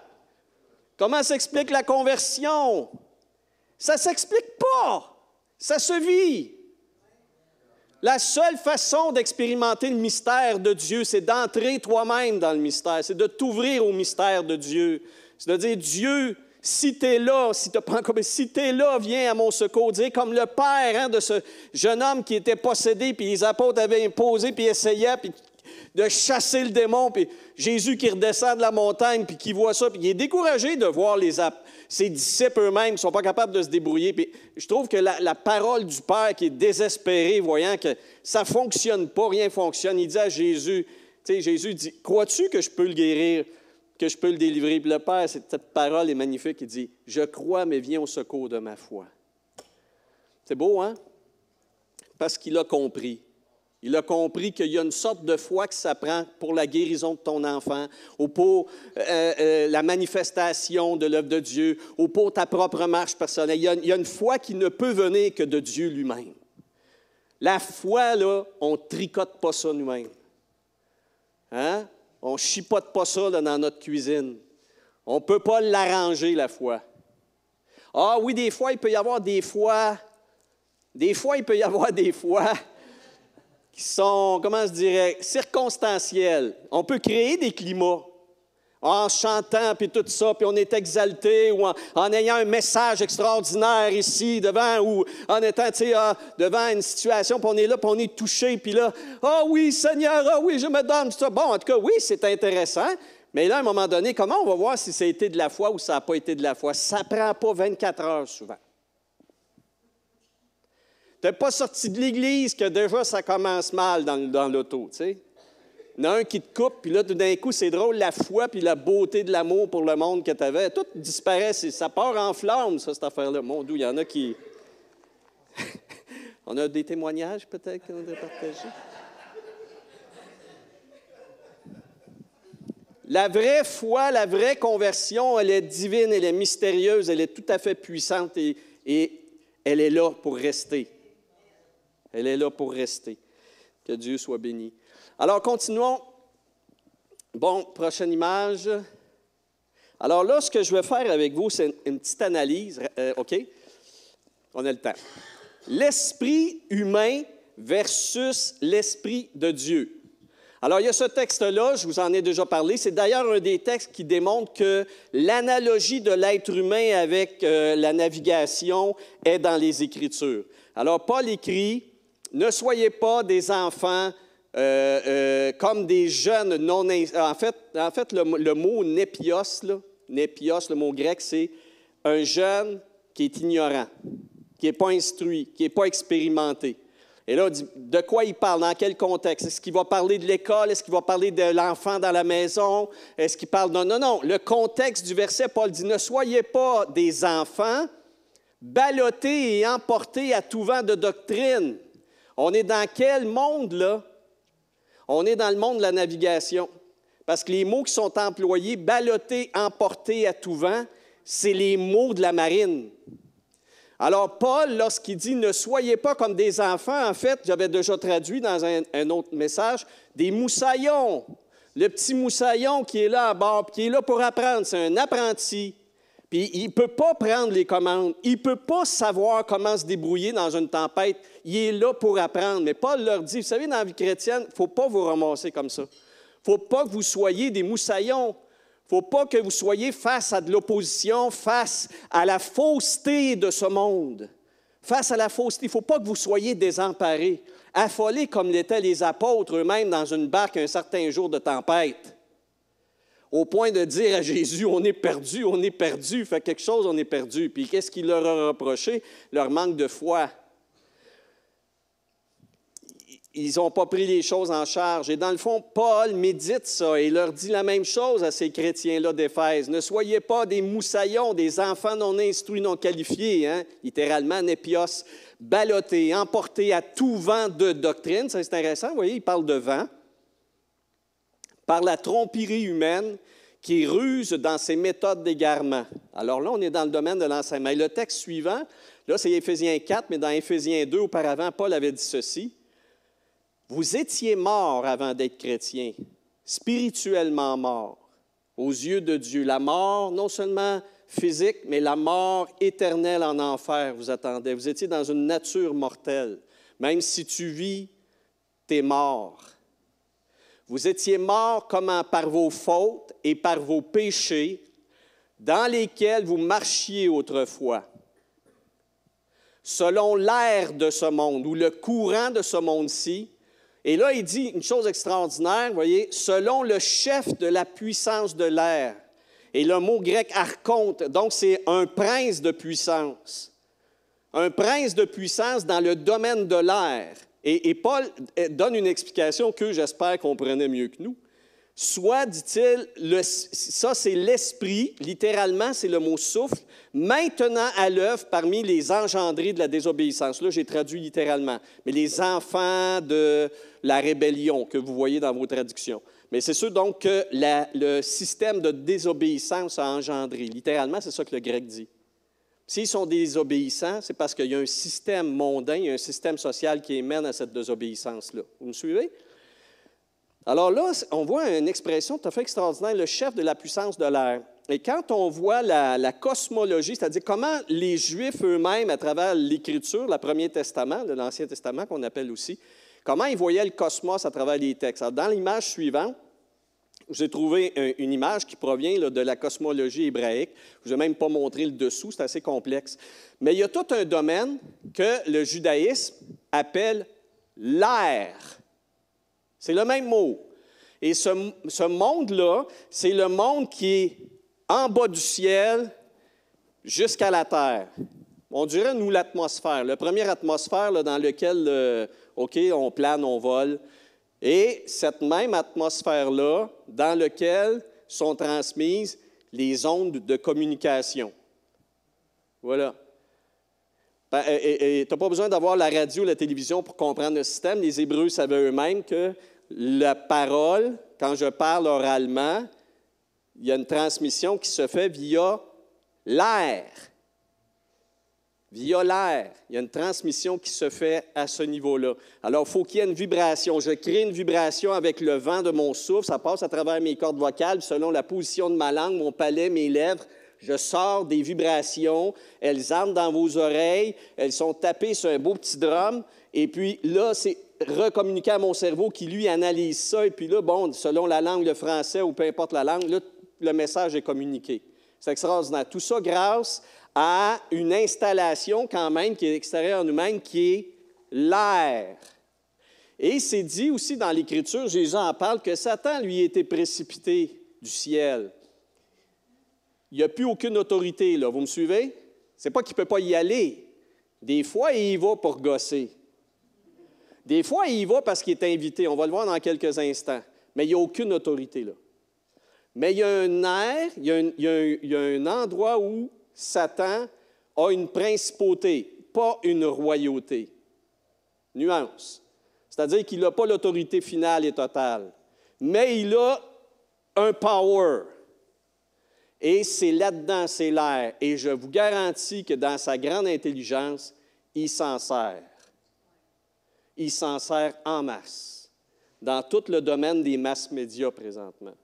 Comment s'explique la conversion? Ça ne s'explique pas. Ça se vit. La seule façon d'expérimenter le mystère de Dieu, c'est d'entrer toi-même dans le mystère, c'est de t'ouvrir au mystère de Dieu. C'est de dire, Dieu, si tu es là, si tu encore, si es là, viens à mon secours. Dire comme le père hein, de ce jeune homme qui était possédé, puis les apôtres avaient imposé, puis essayaient, puis de chasser le démon, puis Jésus qui redescend de la montagne, puis qui voit ça, puis il est découragé de voir les ses disciples eux-mêmes ne sont pas capables de se débrouiller. Puis je trouve que la, parole du Père qui est désespéré, voyant que ça ne fonctionne pas, rien ne fonctionne, il dit à Jésus, tu sais, Jésus dit, crois-tu que je peux le guérir, que je peux le délivrer? Puis le Père, cette parole est magnifique, il dit, je crois, mais viens au secours de ma foi. C'est beau, hein? Parce qu'il a compris. Il a compris qu'il y a une sorte de foi qui s'apprend pour la guérison de ton enfant, ou pour euh, euh, la manifestation de l'œuvre de Dieu, ou pour ta propre marche personnelle. Il y, a, une foi qui ne peut venir que de Dieu lui-même. La foi, là, on tricote pas ça nous-mêmes. Hein? On chipote pas ça dans notre cuisine. On ne peut pas l'arranger, la foi. Ah oui, des fois, il peut y avoir des fois, des fois, il peut y avoir des fois qui sont, comment je dirais, circonstanciels. On peut créer des climats en chantant, puis tout ça, puis on est exalté, ou en, ayant un message extraordinaire ici, devant, ou en étant, tu sais, ah, devant une situation, puis on est là, puis on est touché, puis là, ah oui, Seigneur, ah oui, je me donne, ça. Bon, en tout cas, oui, c'est intéressant, mais là, à un moment donné, comment on va voir si ça a été de la foi ou ça n'a pas été de la foi? Ça ne prend pas 24 heures souvent. N'es pas sorti de l'église que déjà ça commence mal dans, dans l'auto, tu sais. Il y en a un qui te coupe, puis là, tout d'un coup, c'est drôle, la foi puis la beauté de l'amour pour le monde que tu avais, tout disparaît. Ça part en flamme, ça, cette affaire-là. Mon Dieu, il y en a qui. On a des témoignages, peut-être, qu'on a partager. La vraie foi, la vraie conversion, elle est divine, elle est mystérieuse, elle est tout à fait puissante et, et elle est là pour rester. Elle est là pour rester. Que Dieu soit béni. Alors, continuons. Bon, prochaine image. Alors là, ce que je vais faire avec vous, c'est une, petite analyse. Euh, OK? On a le temps. L'esprit humain versus l'esprit de Dieu. Alors, il y a ce texte-là, je vous en ai déjà parlé. C'est d'ailleurs un des textes qui démontre que l'analogie de l'être humain avec euh, la navigation est dans les Écritures. Alors, Paul écrit ne soyez pas des enfants euh, euh, comme des jeunes non... En fait, en fait le, mot népios, népios, le mot grec, c'est un jeune qui est ignorant, qui n'est pas instruit, qui n'est pas expérimenté. Et là, de quoi il parle? Dans quel contexte? Est-ce qu'il va parler de l'école? Est-ce qu'il va parler de l'enfant dans la maison? Est-ce qu'il parle... Non, non, non. Le contexte du verset, Paul dit, ne soyez pas des enfants ballottés et emportés à tout vent de doctrine. On est dans quel monde, là? On est dans le monde de la navigation. Parce que les mots qui sont employés, ballottés, emportés à tout vent, c'est les mots de la marine. Alors, Paul, lorsqu'il dit ne soyez pas comme des enfants, en fait, j'avais déjà traduit dans un, autre message, des moussaillons. Le petit moussaillon qui est là à bord, qui est là pour apprendre, c'est un apprenti. Puis il ne peut pas prendre les commandes, il ne peut pas savoir comment se débrouiller dans une tempête. Il est là pour apprendre. Mais Paul leur dit, vous savez, dans la vie chrétienne, il ne faut pas vous ramasser comme ça. Il ne faut pas que vous soyez des moussaillons ne faut pas que vous soyez face à de l'opposition, face à la fausseté de ce monde. Face à la fausseté, il ne faut pas que vous soyez désemparés, affolés comme l'étaient les apôtres eux-mêmes dans une barque un certain jour de tempête, au point de dire à Jésus, on est perdu, on est perdu, fait quelque chose, on est perdu. Puis qu'est-ce qu'il leur a reproché? Leur manque de foi ils n'ont pas pris les choses en charge. Et dans le fond, Paul médite ça et leur dit la même chose à ces chrétiens-là d'Éphèse. Ne soyez pas des moussaillons, des enfants non instruits, non qualifiés, hein? littéralement népios, ballottés, emportés à tout vent de doctrine. C'est intéressant, vous voyez, il parle de vent. Par la tromperie humaine qui ruse dans ses méthodes d'égarement. Alors là, on est dans le domaine de l'enseignement. Et le texte suivant, là, c'est Éphésiens 4, mais dans Éphésiens 2, auparavant, Paul avait dit ceci. Vous étiez mort avant d'être chrétien, spirituellement mort aux yeux de Dieu. La mort, non seulement physique, mais la mort éternelle en enfer vous attendait. Vous étiez dans une nature mortelle. Même si tu vis, tu es mort. Vous étiez mort comment par vos fautes et par vos péchés dans lesquels vous marchiez autrefois, selon l'air de ce monde ou le courant de ce monde-ci, et là, il dit une chose extraordinaire, voyez, selon le chef de la puissance de l'air. Et le mot grec archonte, donc c'est un prince de puissance. Un prince de puissance dans le domaine de l'air. Et, Paul eh, donne une explication que j'espère comprenait mieux que nous. Soit, dit-il, ça c'est l'esprit, littéralement c'est le mot souffle, maintenant à l'œuvre parmi les engendrés de la désobéissance. Là, j'ai traduit littéralement. Mais les enfants de la rébellion que vous voyez dans vos traductions. Mais c'est sûr donc que le système de désobéissance a engendré. Littéralement, c'est ça que le grec dit. S'ils sont désobéissants, c'est parce qu'il y a un système mondain, il y a un système social qui émène à cette désobéissance-là. Vous me suivez? Alors là, on voit une expression tout à fait extraordinaire, le chef de la puissance de l'air. Et quand on voit la, cosmologie, c'est-à-dire comment les Juifs eux-mêmes, à travers l'Écriture, le Premier Testament, l'Ancien Testament qu'on appelle aussi, comment ils voyaient le cosmos à travers les textes. Alors, dans l'image suivante, j'ai trouvé une image qui provient de la cosmologie hébraïque. Je ne vais même pas montrer le dessous, c'est assez complexe. Mais il y a tout un domaine que le judaïsme appelle l'air. C'est le même mot. Et ce, monde-là, c'est le monde qui est en bas du ciel jusqu'à la terre. On dirait, nous, l'atmosphère. La première atmosphère dans laquelle, euh, OK, on plane, on vole. Et cette même atmosphère-là, dans laquelle sont transmises les ondes de communication. Voilà. Ben, et tu n'as pas besoin d'avoir la radio, la télévision pour comprendre le système. Les Hébreux savaient eux-mêmes que la parole, quand je parle oralement, il y a une transmission qui se fait via l'air. Via l'air. Il y a une transmission qui se fait à ce niveau-là. Alors, il faut qu'il y ait une vibration. Je crée une vibration avec le vent de mon souffle. Ça passe à travers mes cordes vocales selon la position de ma langue, mon palais, mes lèvres. Je sors des vibrations. Elles entrent dans vos oreilles. Elles sont tapées sur un beau petit drum. Et puis là, c'est recommuniquer à mon cerveau qui, lui, analyse ça. Et puis là, bon, selon la langue, le français ou peu importe la langue, là, le message est communiqué. C'est extraordinaire. Tout ça grâce à une installation quand même qui est extérieure à nous-mêmes, qui est l'air. Et c'est dit aussi dans l'Écriture, Jésus en parle, que Satan, lui, était précipité du ciel. il n'y a plus aucune autorité, là. Vous me suivez? C'est pas qu'il ne peut pas y aller. Des fois, il y va pour gosser. Des fois, il y va parce qu'il est invité. On va le voir dans quelques instants. Mais il n'y a aucune autorité là. Mais il y a un air, il y a un, endroit où Satan a une principauté, pas une royauté. Nuance. C'est-à-dire qu'il n'a pas l'autorité finale et totale, mais il a un power. Et c'est là-dedans, c'est l'air. Et je vous garantis que dans sa grande intelligence, il s'en sert. Il s'en sert en masse, dans tout le domaine des masses médias présentement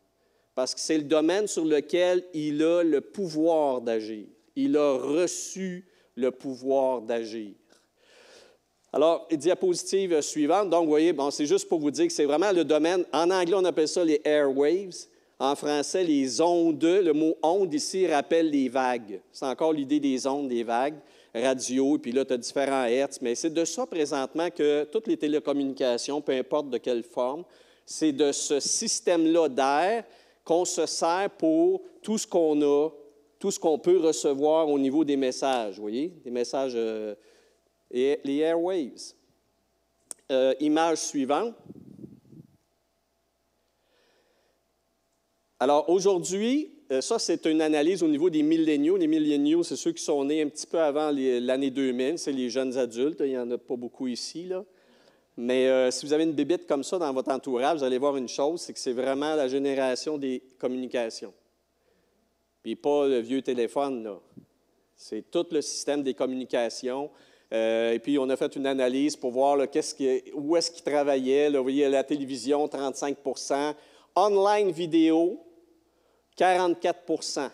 parce que c'est le domaine sur lequel il a le pouvoir d'agir. Il a reçu le pouvoir d'agir. Alors, diapositive suivante. Donc, vous voyez, bon, c'est juste pour vous dire que c'est vraiment le domaine. En anglais, on appelle ça les airwaves. En français, les ondes. Le mot onde ici rappelle les vagues. C'est encore l'idée des ondes, des vagues, radio, et puis là, tu as différents hertz. Mais c'est de ça présentement que toutes les télécommunications, peu importe de quelle forme, c'est de ce système-là d'air qu'on se sert pour tout ce qu'on a, tout ce qu'on peut recevoir au niveau des messages, vous voyez, des messages, euh, et les airwaves. Euh, image suivante. Alors aujourd'hui, euh, ça c'est une analyse au niveau des milléniaux. Les milléniaux, c'est ceux qui sont nés un petit peu avant l'année 2000, c'est les jeunes adultes, il n'y en a pas beaucoup ici. Là. Mais si vous avez une bébite comme ça dans votre entourage, vous allez voir une chose, c'est que c'est vraiment la génération des communications. Puis pas le vieux téléphone, là. C'est tout le système des communications. Euh, et puis, on a fait une analyse pour voir là, où est-ce qu'ils travaillaient. vous voyez, la télévision, 35% Online vidéo, 44%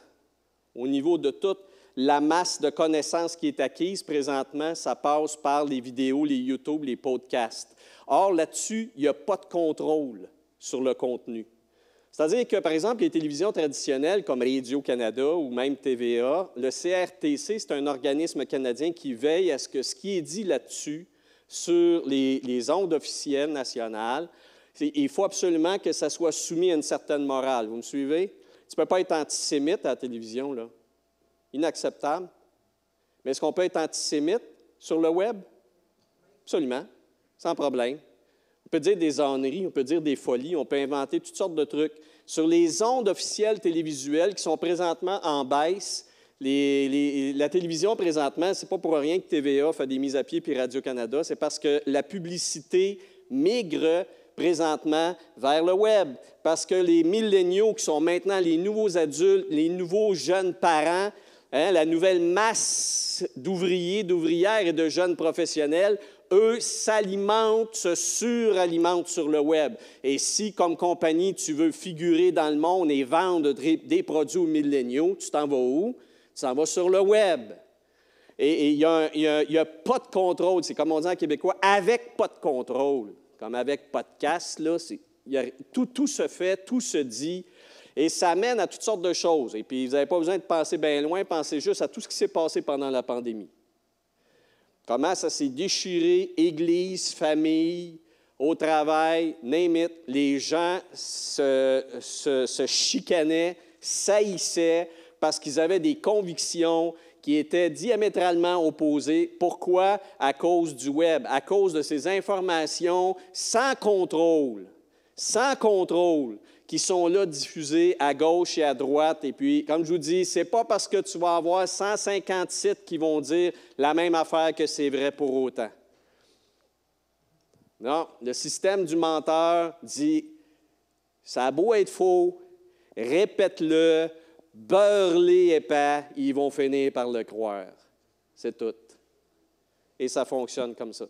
Au niveau de toute la masse de connaissances qui est acquise présentement, ça passe par les vidéos, les YouTube, les podcasts. Or, là-dessus, il n'y a pas de contrôle sur le contenu. C'est-à-dire que, par exemple, les télévisions traditionnelles comme Radio-Canada ou même TVA, le CRTC, c'est un organisme canadien qui veille à ce que ce qui est dit là-dessus, sur les, ondes officielles nationales, il faut absolument que ça soit soumis à une certaine morale. Vous me suivez? Tu ne peux pas être antisémite à la télévision, là. Inacceptable. Mais est-ce qu'on peut être antisémite sur le web? Absolument sans problème. On peut dire des âneries, on peut dire des folies, on peut inventer toutes sortes de trucs. Sur les ondes officielles télévisuelles qui sont présentement en baisse, la télévision présentement, ce n'est pas pour rien que TVA fait des mises à pied puis Radio-Canada, c'est parce que la publicité migre présentement vers le web, parce que les milléniaux qui sont maintenant les nouveaux adultes, les nouveaux jeunes parents, hein, la nouvelle masse d'ouvriers, d'ouvrières et de jeunes professionnels eux s'alimentent, se suralimentent sur le web. Et si, comme compagnie, tu veux figurer dans le monde et vendre des produits aux milléniaux, tu t'en vas où? Tu t'en vas sur le web. Et il n'y a, pas de contrôle. C'est comme on dit en québécois, avec pas de contrôle. Comme avec podcast, là, tout, tout se fait, tout se dit. Et ça mène à toutes sortes de choses. Et puis, vous n'avez pas besoin de penser bien loin, pensez juste à tout ce qui s'est passé pendant la pandémie. Comment ça s'est déchiré, Église, famille, au travail, name. Les gens se, se, chicanaient, saillissaient parce qu'ils avaient des convictions qui étaient diamétralement opposées. Pourquoi? À cause du web, à cause de ces informations sans contrôle. Sans contrôle qui sont là diffusés à gauche et à droite. Et puis, comme je vous dis, ce n'est pas parce que tu vas avoir 150 sites qui vont dire la même affaire que c'est vrai pour autant. Non, le système du menteur dit ça a beau être faux, répète-le, beurre-les épais, ils vont finir par le croire. C'est tout. Et ça fonctionne comme ça.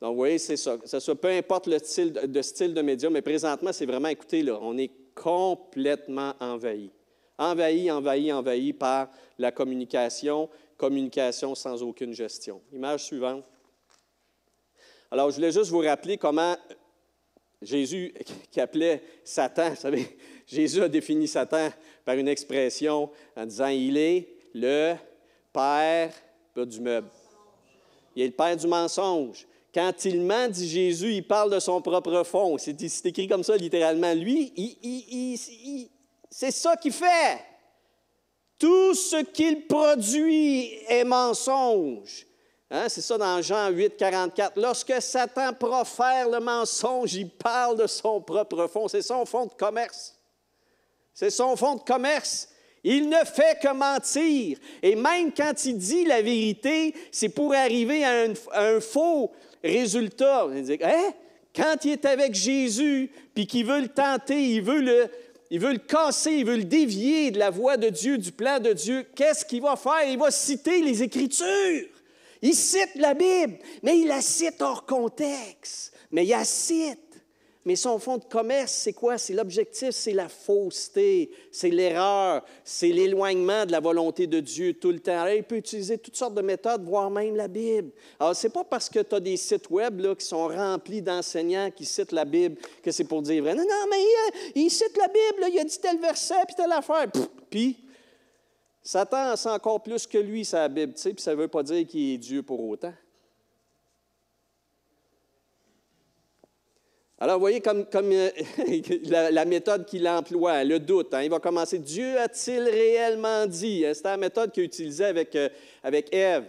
Donc, vous voyez, c'est ça. ça peu importe le style de, style de médium, mais présentement, c'est vraiment, écoutez, là, on est complètement envahi. Envahi, envahi, envahi par la communication, communication sans aucune gestion. Image suivante. Alors, je voulais juste vous rappeler comment Jésus, qui appelait Satan, vous savez, Jésus a défini Satan par une expression en disant Il est le père du meuble. Il est le père du mensonge. Quand il ment, dit Jésus, il parle de son propre fond. C'est écrit comme ça littéralement. Lui, c'est ça qu'il fait. Tout ce qu'il produit est mensonge. Hein, c'est ça dans Jean 8, 44. Lorsque Satan profère le mensonge, il parle de son propre fond. C'est son fond de commerce. C'est son fond de commerce. Il ne fait que mentir. Et même quand il dit la vérité, c'est pour arriver à un, faux résultat. Hein? Quand il est avec Jésus, puis qu'il veut le tenter, il veut le, il veut le casser, il veut le dévier de la voix de Dieu, du plan de Dieu, qu'est-ce qu'il va faire? Il va citer les Écritures. Il cite la Bible, mais il la cite hors contexte. Mais il la cite. Mais son fond de commerce, c'est quoi? C'est l'objectif, c'est la fausseté, c'est l'erreur, c'est l'éloignement de la volonté de Dieu tout le temps. Il peut utiliser toutes sortes de méthodes, voire même la Bible. Alors, ce n'est pas parce que tu as des sites web là, qui sont remplis d'enseignants qui citent la Bible que c'est pour dire. Non, non, mais euh, il, cite la Bible, il a dit tel verset, puis telle affaire. Puis, Satan sait encore plus que lui, sa Bible, tu sais, puis ça ne veut pas dire qu'il est Dieu pour autant. Alors, voyez comme, euh, la, méthode qu'il emploie, le doute. Hein. il va commencer Dieu a-t-il réellement dit hein, C'était la méthode qu'il utilisait avec, euh, Ève.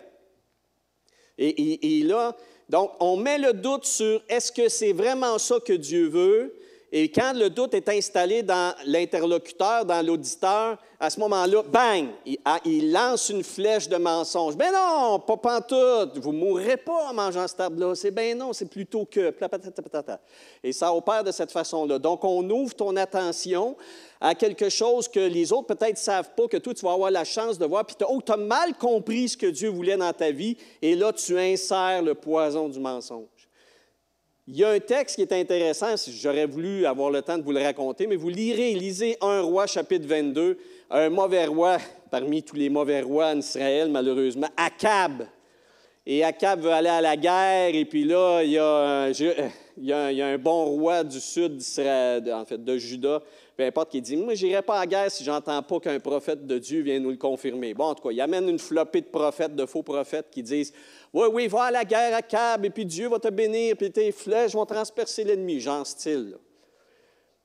Et, là, donc, on met le doute sur est-ce que c'est vraiment ça que Dieu veut? Et quand le doute est installé dans l'interlocuteur, dans l'auditeur, à ce moment-là, bang, ah, il, lance une flèche de mensonge. Ben non, pas pantoute, vous mourrez pas en mangeant ce arbre-là. C'est ben non, c'est plutôt que. Et ça opère de cette façon-là. Donc, on ouvre ton attention à quelque chose que les autres peut-être ne savent pas, que toi, tu vas avoir la chance de voir. Puis, tu as, as mal compris ce que Dieu voulait dans ta vie. Et là, tu insères le poison du mensonge. Il y a un texte qui est intéressant, j'aurais voulu avoir le temps de vous le raconter, mais vous lirez, lisez 1 roi chapitre 22 un mauvais roi parmi tous les mauvais rois en Israël, malheureusement, Akab. Et Akab veut aller à la guerre, et puis là, il y a un, bon roi du sud d'Israël, en fait, de Juda, peu importe, qui dit Moi, je n'irai pas à la guerre si j'entends pas qu'un prophète de Dieu vient nous le confirmer. Bon, en tout cas, il amène une flopée de prophètes, de faux prophètes qui disent Oui, oui, va à la guerre, Akab, et puis Dieu va te bénir, puis tes flèches vont transpercer l'ennemi, genre style.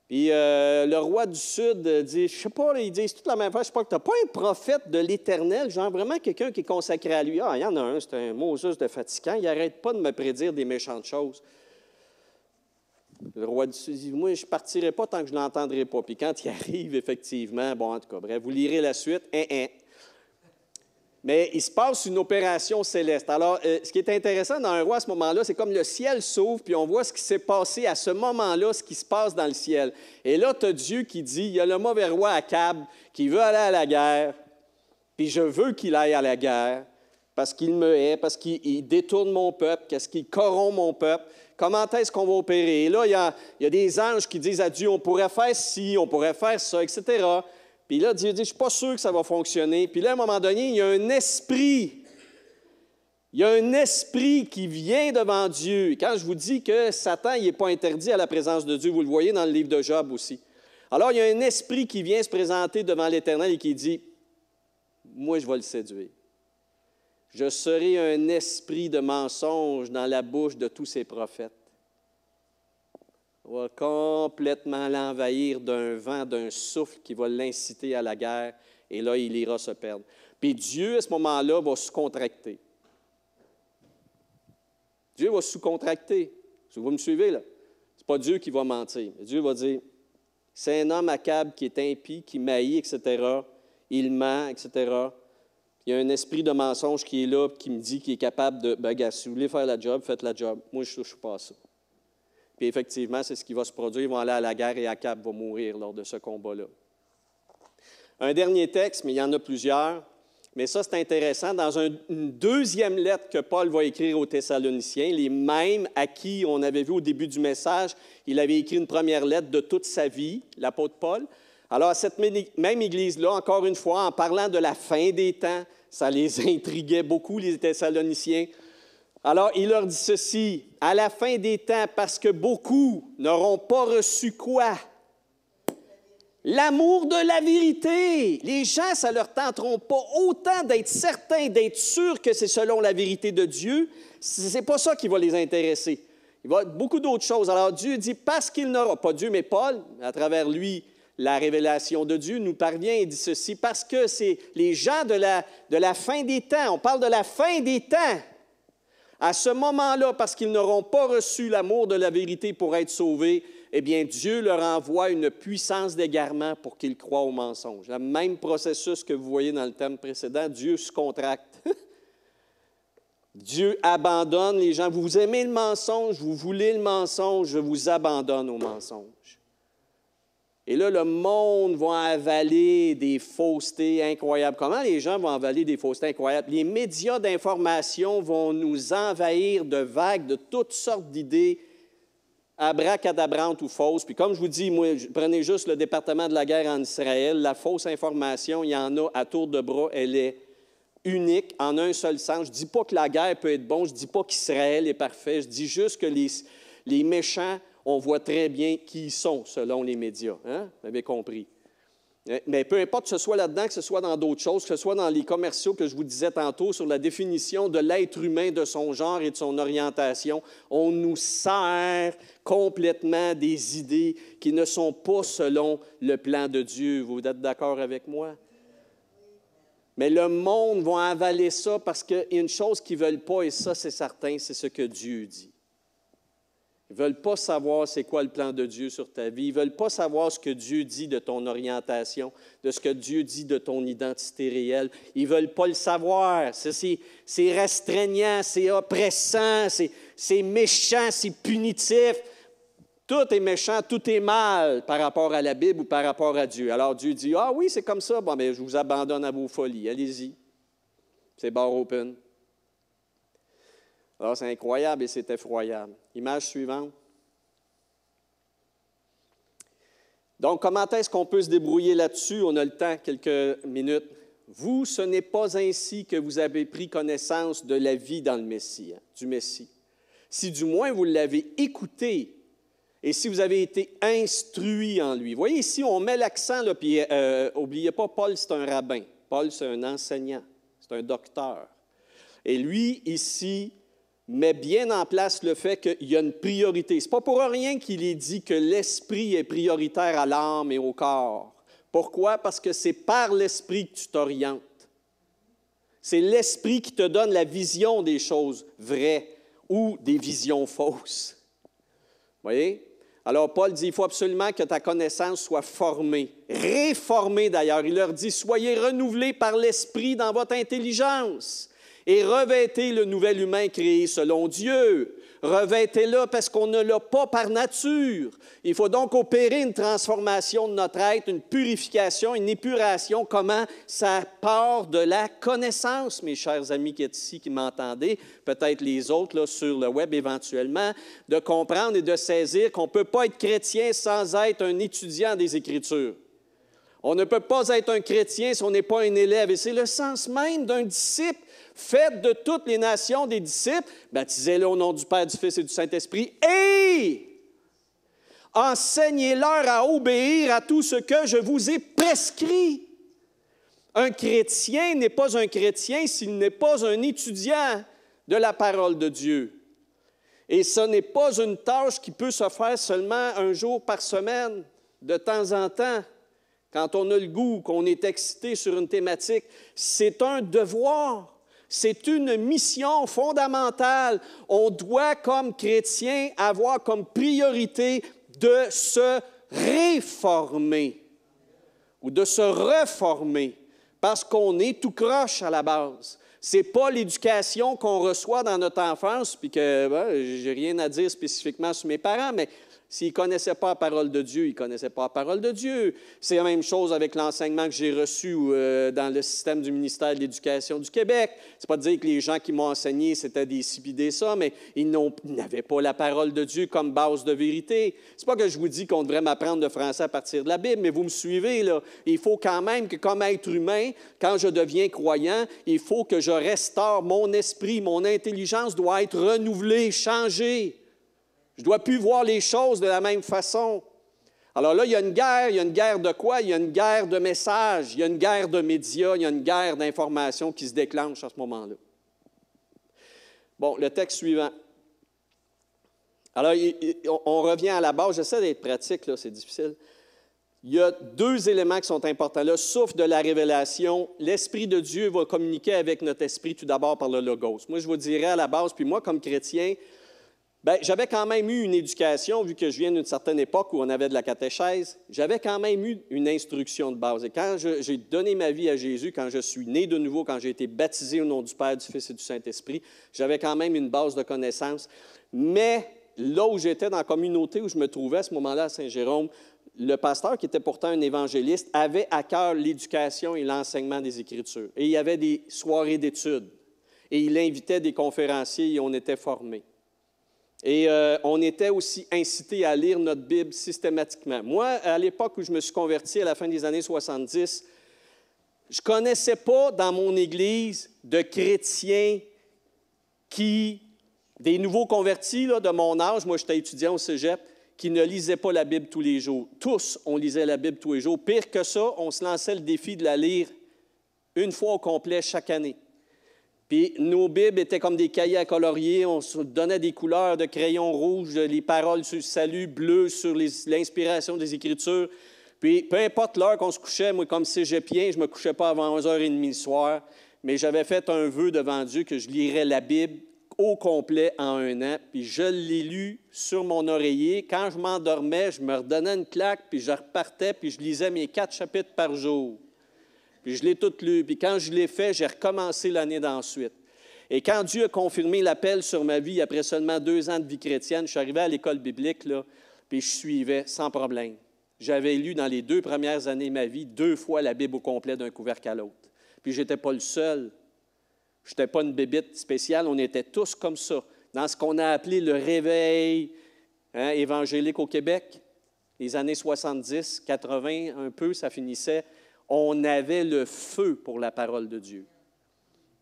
Puis euh, le roi du Sud dit, je sais pas, ils disent toute la même chose, je sais pas que tu n'as pas un prophète de l'Éternel, genre vraiment quelqu'un qui est consacré à lui? Ah, il y en a un, c'est un Moses de fatigant, il n'arrête pas de me prédire des méchantes choses. Le roi du dit, moi, je ne partirai pas tant que je ne l'entendrai pas. Puis quand il arrive, effectivement, bon, en tout cas, bref, vous lirez la suite, hein, hein. Mais il se passe une opération céleste. Alors, euh, ce qui est intéressant dans un roi à ce moment-là, c'est comme le ciel s'ouvre, puis on voit ce qui s'est passé à ce moment-là, ce qui se passe dans le ciel. Et là, tu as Dieu qui dit, il y a le mauvais roi Akab qui veut aller à la guerre, puis je veux qu'il aille à la guerre, parce qu'il me hait, parce qu'il détourne mon peuple, parce qu'il corrompt mon peuple. Comment est-ce qu'on va opérer? Et là, il y, a, des anges qui disent à Dieu, on pourrait faire ci, on pourrait faire ça, etc. Puis là, Dieu dit, je ne suis pas sûr que ça va fonctionner. Puis là, à un moment donné, il y a un esprit. Il y a un esprit qui vient devant Dieu. Quand je vous dis que Satan n'est pas interdit à la présence de Dieu, vous le voyez dans le livre de Job aussi. Alors, il y a un esprit qui vient se présenter devant l'Éternel et qui dit, moi, je vais le séduire. Je serai un esprit de mensonge dans la bouche de tous ces prophètes va complètement l'envahir d'un vent, d'un souffle qui va l'inciter à la guerre, et là, il ira se perdre. Puis Dieu, à ce moment-là, va se contracter. Dieu va se contracter Vous me suivez, là? Ce n'est pas Dieu qui va mentir. Dieu va dire, c'est un homme accable qui est impie, qui maillit, etc. Il ment, etc. Il y a un esprit de mensonge qui est là, qui me dit qu'il est capable de, ben, si vous voulez faire la job, faites la job. Moi, je ne touche pas à ça. Puis effectivement, c'est ce qui va se produire. Ils vont aller à la guerre et Akab va mourir lors de ce combat-là. Un dernier texte, mais il y en a plusieurs. Mais ça, c'est intéressant. Dans une deuxième lettre que Paul va écrire aux Thessaloniciens, les mêmes à qui on avait vu au début du message, il avait écrit une première lettre de toute sa vie, l'apôtre Paul. Alors, cette même église-là, encore une fois, en parlant de la fin des temps, ça les intriguait beaucoup, les Thessaloniciens. Alors, il leur dit ceci, à la fin des temps, parce que beaucoup n'auront pas reçu quoi? L'amour de la vérité. Les gens, ça leur tenteront pas autant d'être certains, d'être sûrs que c'est selon la vérité de Dieu. Ce n'est pas ça qui va les intéresser. Il va y beaucoup d'autres choses. Alors Dieu dit, parce qu'il n'aura pas Dieu, mais Paul, à travers lui, la révélation de Dieu nous parvient et dit ceci, parce que c'est les gens de la, de la fin des temps, on parle de la fin des temps. À ce moment-là, parce qu'ils n'auront pas reçu l'amour de la vérité pour être sauvés, eh bien, Dieu leur envoie une puissance d'égarement pour qu'ils croient au mensonge. Le même processus que vous voyez dans le thème précédent, Dieu se contracte. Dieu abandonne les gens. Vous aimez le mensonge, vous voulez le mensonge, je vous abandonne au mensonge. Et là, le monde va avaler des faussetés incroyables. Comment les gens vont avaler des faussetés incroyables? Les médias d'information vont nous envahir de vagues de toutes sortes d'idées abracadabrantes ou fausses. Puis comme je vous dis, moi, prenez juste le département de la guerre en Israël, la fausse information, il y en a à tour de bras, elle est unique en un seul sens. Je ne dis pas que la guerre peut être bonne, je ne dis pas qu'Israël est parfait, je dis juste que les, les méchants on voit très bien qui ils sont selon les médias. Hein? Vous avez compris. Eh, mais peu importe que ce soit là-dedans, que ce soit dans d'autres choses, que ce soit dans les commerciaux que je vous disais tantôt sur la définition de l'être humain, de son genre et de son orientation, on nous sert complètement des idées qui ne sont pas selon le plan de Dieu. Vous êtes d'accord avec moi? Mais le monde va avaler ça parce qu'il y a une chose qu'ils ne veulent pas, et ça c'est certain, c'est ce que Dieu dit. Ils ne veulent pas savoir c'est quoi le plan de Dieu sur ta vie. Ils ne veulent pas savoir ce que Dieu dit de ton orientation, de ce que Dieu dit de ton identité réelle. Ils ne veulent pas le savoir. C'est restreignant, c'est oppressant, c'est méchant, c'est punitif. Tout est méchant, tout est mal par rapport à la Bible ou par rapport à Dieu. Alors Dieu dit, ah oui, c'est comme ça, bon, mais je vous abandonne à vos folies, allez-y. C'est bar open. Alors, c'est incroyable et c'est effroyable. Image suivante. Donc, comment est-ce qu'on peut se débrouiller là-dessus? On a le temps, quelques minutes. Vous, ce n'est pas ainsi que vous avez pris connaissance de la vie dans le Messie, hein, du Messie. Si du moins vous l'avez écouté et si vous avez été instruit en lui. Voyez ici, on met l'accent, puis n'oubliez euh, pas, Paul, c'est un rabbin. Paul, c'est un enseignant, c'est un docteur. Et lui, ici, met bien en place le fait qu'il y a une priorité. Ce n'est pas pour rien qu'il est dit que l'esprit est prioritaire à l'âme et au corps. Pourquoi? Parce que c'est par l'esprit que tu t'orientes. C'est l'esprit qui te donne la vision des choses vraies ou des visions fausses. Vous voyez? Alors Paul dit, il faut absolument que ta connaissance soit formée, réformée d'ailleurs. Il leur dit, soyez renouvelés par l'esprit dans votre intelligence et revêtez le nouvel humain créé selon Dieu. Revêtez-le parce qu'on ne l'a pas par nature. Il faut donc opérer une transformation de notre être, une purification, une épuration. Comment? Ça part de la connaissance, mes chers amis qui êtes ici, qui m'entendez, peut-être les autres là, sur le web éventuellement, de comprendre et de saisir qu'on ne peut pas être chrétien sans être un étudiant des Écritures. On ne peut pas être un chrétien si on n'est pas un élève. Et c'est le sens même d'un disciple. Faites de toutes les nations des disciples, baptisez-les au nom du Père, du Fils et du Saint-Esprit, et enseignez-leur à obéir à tout ce que je vous ai prescrit. Un chrétien n'est pas un chrétien s'il n'est pas un étudiant de la parole de Dieu. Et ce n'est pas une tâche qui peut se faire seulement un jour par semaine, de temps en temps, quand on a le goût, qu'on est excité sur une thématique. C'est un devoir. C'est une mission fondamentale. On doit, comme chrétiens, avoir comme priorité de se réformer ou de se reformer parce qu'on est tout croche à la base. Ce n'est pas l'éducation qu'on reçoit dans notre enfance, puis que ben, je n'ai rien à dire spécifiquement sur mes parents, mais S'ils ne connaissaient pas la parole de Dieu, ils ne connaissaient pas la parole de Dieu. C'est la même chose avec l'enseignement que j'ai reçu euh, dans le système du ministère de l'Éducation du Québec. C'est pas de dire que les gens qui m'ont enseigné, c'était des ci des ça, mais ils n'avaient pas la parole de Dieu comme base de vérité. C'est pas que je vous dis qu'on devrait m'apprendre le français à partir de la Bible, mais vous me suivez, là. Il faut quand même que, comme être humain, quand je deviens croyant, il faut que je restaure mon esprit, mon intelligence doit être renouvelée, changée. Je ne dois plus voir les choses de la même façon. Alors là, il y a une guerre. Il y a une guerre de quoi? Il y a une guerre de messages, il y a une guerre de médias, il y a une guerre d'informations qui se déclenche à ce moment-là. Bon, le texte suivant. Alors, on revient à la base. J'essaie d'être pratique, là, c'est difficile. il y a deux éléments qui sont importants. Le souffle de la révélation, l'Esprit de Dieu va communiquer avec notre esprit tout d'abord par le Logos. Moi, je vous dirais à la base, puis moi, comme chrétien, ben, j'avais quand même eu une éducation, vu que je viens d'une certaine époque où on avait de la catéchèse, j'avais quand même eu une instruction de base. Et quand j'ai donné ma vie à Jésus, quand je suis né de nouveau, quand j'ai été baptisé au nom du Père, du Fils et du Saint-Esprit, j'avais quand même une base de connaissances. Mais là où j'étais dans la communauté où je me trouvais à ce moment-là à Saint-Jérôme, le pasteur, qui était pourtant un évangéliste, avait à cœur l'éducation et l'enseignement des Écritures. Et il y avait des soirées d'études. Et il invitait des conférenciers et on était formés. Et euh, on était aussi incité à lire notre Bible systématiquement. Moi, à l'époque où je me suis converti, à la fin des années 70, je ne connaissais pas dans mon Église de chrétiens qui, des nouveaux convertis de mon âge, moi j'étais étudiant au cégep, qui ne lisaient pas la Bible tous les jours. Tous, on lisait la Bible tous les jours. Pire que ça, on se lançait le défi de la lire une fois au complet chaque année. Puis nos Bibles étaient comme des cahiers à colorier, on se donnait des couleurs de crayon rouge, les paroles sur le salut, bleu sur l'inspiration des Écritures. Puis peu importe l'heure qu'on se couchait, moi comme cégepien, je ne me couchais pas avant 11h30 le soir, mais j'avais fait un vœu devant Dieu que je lirais la Bible au complet en un an, puis je l'ai lu sur mon oreiller. Quand je m'endormais, je me redonnais une claque, puis je repartais, puis je lisais mes quatre chapitres par jour. Puis je l'ai tout lu, puis quand je l'ai fait, j'ai recommencé l'année d'ensuite. Et quand Dieu a confirmé l'appel sur ma vie, après seulement deux ans de vie chrétienne, je suis arrivé à l'école biblique, là, puis je suivais sans problème. J'avais lu dans les deux premières années de ma vie deux fois la Bible au complet d'un couvercle à l'autre. Puis je n'étais pas le seul. Je n'étais pas une bébite spéciale, on était tous comme ça, dans ce qu'on a appelé le réveil hein, évangélique au Québec. Les années 70, 80, un peu, ça finissait. On avait le feu pour la parole de Dieu.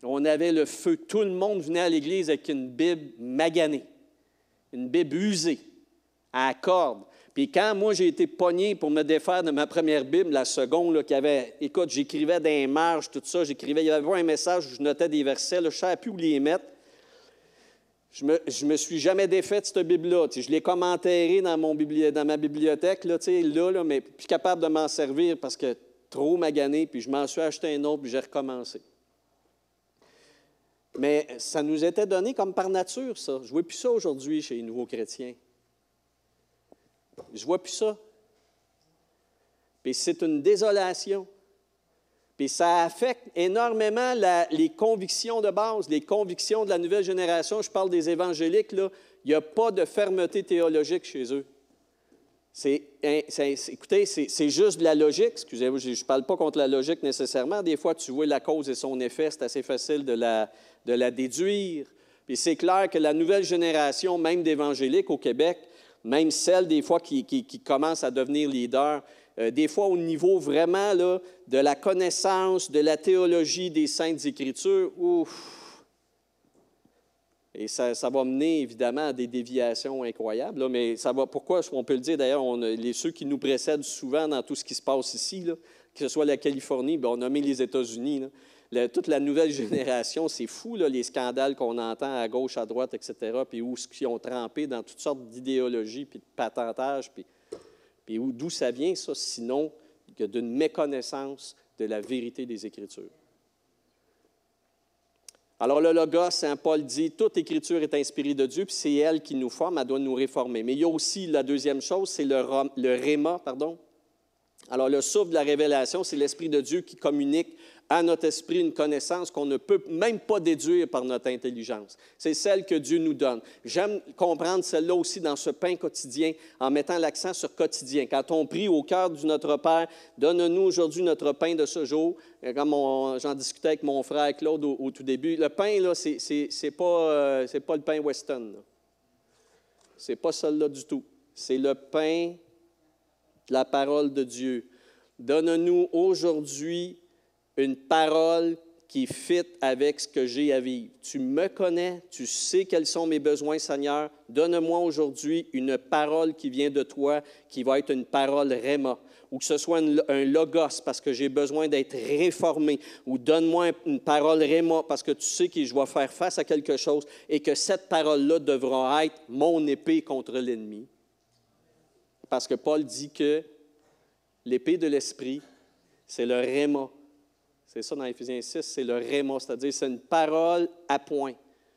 On avait le feu. Tout le monde venait à l'Église avec une Bible maganée, une Bible usée, à cordes. Puis quand moi j'ai été pogné pour me défaire de ma première Bible, la seconde, qui avait, écoute, j'écrivais des marges, tout ça, j'écrivais, il y avait un message où je notais des versets, là, je ne savais plus où les mettre. Je me, me suis jamais défait de cette Bible-là. je l'ai comme enterrée dans, mon dans ma bibliothèque, là, là, là, mais plus capable de m'en servir parce que trop magané, puis je m'en suis acheté un autre, puis j'ai recommencé. Mais ça nous était donné comme par nature, ça. Je ne vois plus ça aujourd'hui chez les nouveaux chrétiens. Je vois plus ça. Puis c'est une désolation. Puis ça affecte énormément les convictions de base, les convictions de la nouvelle génération. Je parle des évangéliques, là. Il n'y a pas de fermeté théologique chez eux. C'est, écoutez, c'est juste de la logique. Excusez-moi, je ne parle pas contre la logique nécessairement. Des fois, tu vois la cause et son effet, c'est assez facile de la, de la déduire. Puis c'est clair que la nouvelle génération, même d'évangéliques au Québec, même celles des fois qui, commencent à devenir leaders, euh, des fois au niveau vraiment là, de la connaissance, de la théologie des saintes écritures, ouf! Et ça, va mener évidemment à des déviations incroyables, mais ça va, pourquoi on peut le dire d'ailleurs, les, ceux qui nous précèdent souvent dans tout ce qui se passe ici, là, que ce soit la Californie, bien, on a mis les États-Unis, toute la nouvelle génération, c'est fou, les scandales qu'on entend à gauche, à droite, etc., puis où qui ont trempé dans toutes sortes d'idéologies, puis de patentage, puis, puis d'où ça vient, ça, sinon que d'une méconnaissance de la vérité des Écritures. Alors le Logos, Saint Paul dit, toute écriture est inspirée de Dieu, puis c'est elle qui nous forme, elle doit nous réformer. Mais il y a aussi la deuxième chose, c'est le, le réma, pardon. Alors le souffle de la révélation, c'est l'Esprit de Dieu qui communique à notre esprit une connaissance qu'on ne peut même pas déduire par notre intelligence. C'est celle que Dieu nous donne. J'aime comprendre celle-là aussi dans ce pain quotidien en mettant l'accent sur quotidien. Quand on prie au cœur du Notre Père, donne-nous aujourd'hui notre pain de ce jour. Comme j'en discutais avec mon frère Claude au, tout début, le pain, là, c'est, c'est, pas, euh, pas le pain Weston. C'est pas celle-là du tout. C'est le pain la parole de Dieu. Donne-nous aujourd'hui une parole qui fit avec ce que j'ai à vivre. Tu me connais, tu sais quels sont mes besoins, Seigneur. Donne-moi aujourd'hui une parole qui vient de toi, qui va être une parole réma, ou que ce soit un logos parce que j'ai besoin d'être réformé, ou donne-moi une parole réma parce que tu sais que je dois faire face à quelque chose et que cette parole-là devra être mon épée contre l'ennemi. Parce que Paul dit que L'épée de l'esprit, c'est le réma. C'est ça dans Éphésiens 6, c'est le réma, c'est-à-dire c'est une parole à point.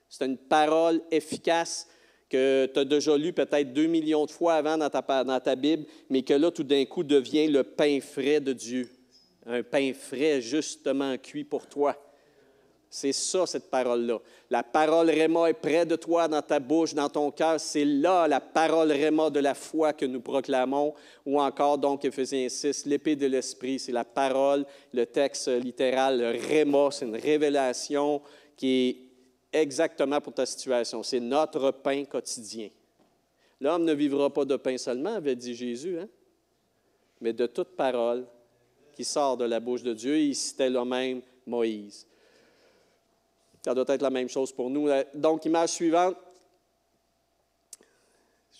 C'est une parole efficace que tu as déjà lu peut-être deux millions de fois avant dans ta, dans ta Bible, mais que là, tout d'un coup, devient le pain frais de Dieu. Un pain frais justement cuit pour toi. C'est ça, cette parole-là. La parole Réma est près de toi, dans ta bouche, dans ton cœur. C'est là la parole Réma de la foi que nous proclamons. Ou encore, donc, Éphésiens 6, l'épée de l'esprit, c'est la parole, le texte littéral, le Réma, c'est une révélation qui est exactement pour ta situation. C'est notre pain quotidien. L'homme ne vivra pas de pain seulement, avait dit Jésus, hein? mais de toute parole qui sort de la bouche de Dieu. Il citait le même Moïse. Ça doit être la même chose pour nous. Euh, donc, image suivante.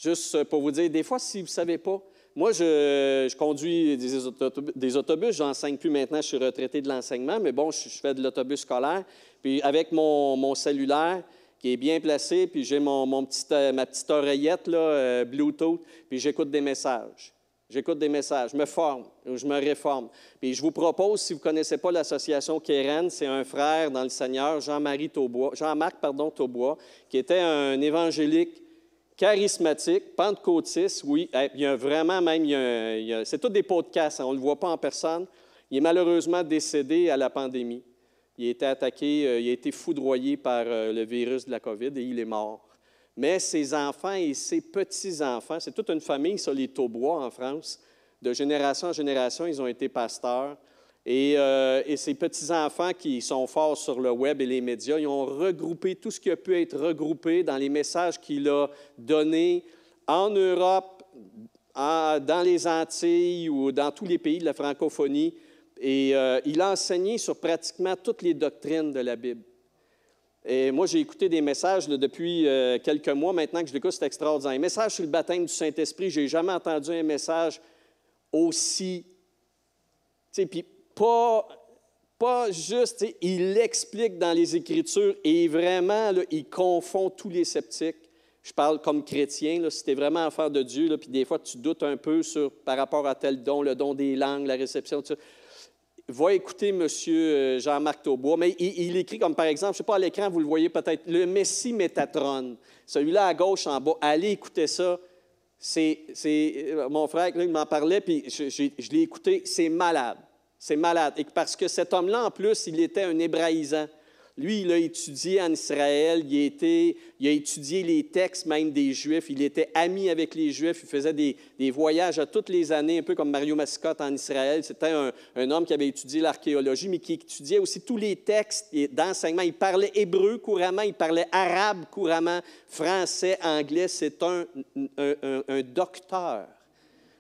Juste pour vous dire, des fois, si vous ne savez pas, moi, je, conduis des autobus, j'enseigne plus maintenant, je suis retraité de l'enseignement, mais bon, je, fais de l'autobus scolaire. Puis avec mon, cellulaire, qui est bien placé, puis j'ai mon, euh, ma petite oreillette là, euh, Bluetooth, puis j'écoute des messages. J'écoute des messages, je me forme, je me réforme. Puis je vous propose, si vous ne connaissez pas l'association Kéren, c'est un frère dans le Seigneur, Jean-Marie Taubois, Jean-Marc pardon, Taubois, qui était un évangélique charismatique, pentecôtiste, oui. Il y a vraiment même, c'est tous des podcasts, hein, on ne le voit pas en personne. Il est malheureusement décédé à la pandémie. Il a été attaqué, euh, il a été foudroyé par euh, le virus de la COVID et il est mort mais ses enfants et ses petits-enfants, c'est toute une famille, ça, les Taubois en France, de génération en génération, ils ont été pasteurs. Et, euh, ces petits-enfants qui sont forts sur le web et les médias, ils ont regroupé tout ce qui a pu être regroupé dans les messages qu'il a donnés en Europe, dans les Antilles ou dans tous les pays de la francophonie. Et euh, il a enseigné sur pratiquement toutes les doctrines de la Bible. Et moi, j'ai écouté des messages depuis euh, quelques mois maintenant que je l'écoute, c'est extraordinaire. Un message sur le baptême du Saint-Esprit, je n'ai jamais entendu un message aussi. Puis pas, pas juste, il explique dans les Écritures et vraiment, il confond tous les sceptiques. Je parle comme chrétien, là, si tu es vraiment affaire de Dieu, puis des fois tu doutes un peu sur, par rapport à tel don, le don des langues, la réception, tout ça va écouter M. Jean-Marc Taubois, mais il, écrit comme par exemple, je ne sais pas à l'écran, vous le voyez peut-être, le Messie Métatron. Celui-là à gauche en bas, allez écouter ça. C'est, euh, mon frère, il m'en parlait, puis je, l'ai écouté, c'est malade. C'est malade. Et parce que cet homme-là, en plus, il était un hébraïsant. Lui, il a étudié en Israël, il a, étudié les textes même des Juifs, il était ami avec les Juifs, il faisait des, voyages à toutes les années, un peu comme Mario Mascotte en Israël. C'était un, homme qui avait étudié l'archéologie, mais qui étudiait aussi tous les textes d'enseignement. Il parlait hébreu couramment, il parlait arabe couramment, français, anglais. C'est un docteur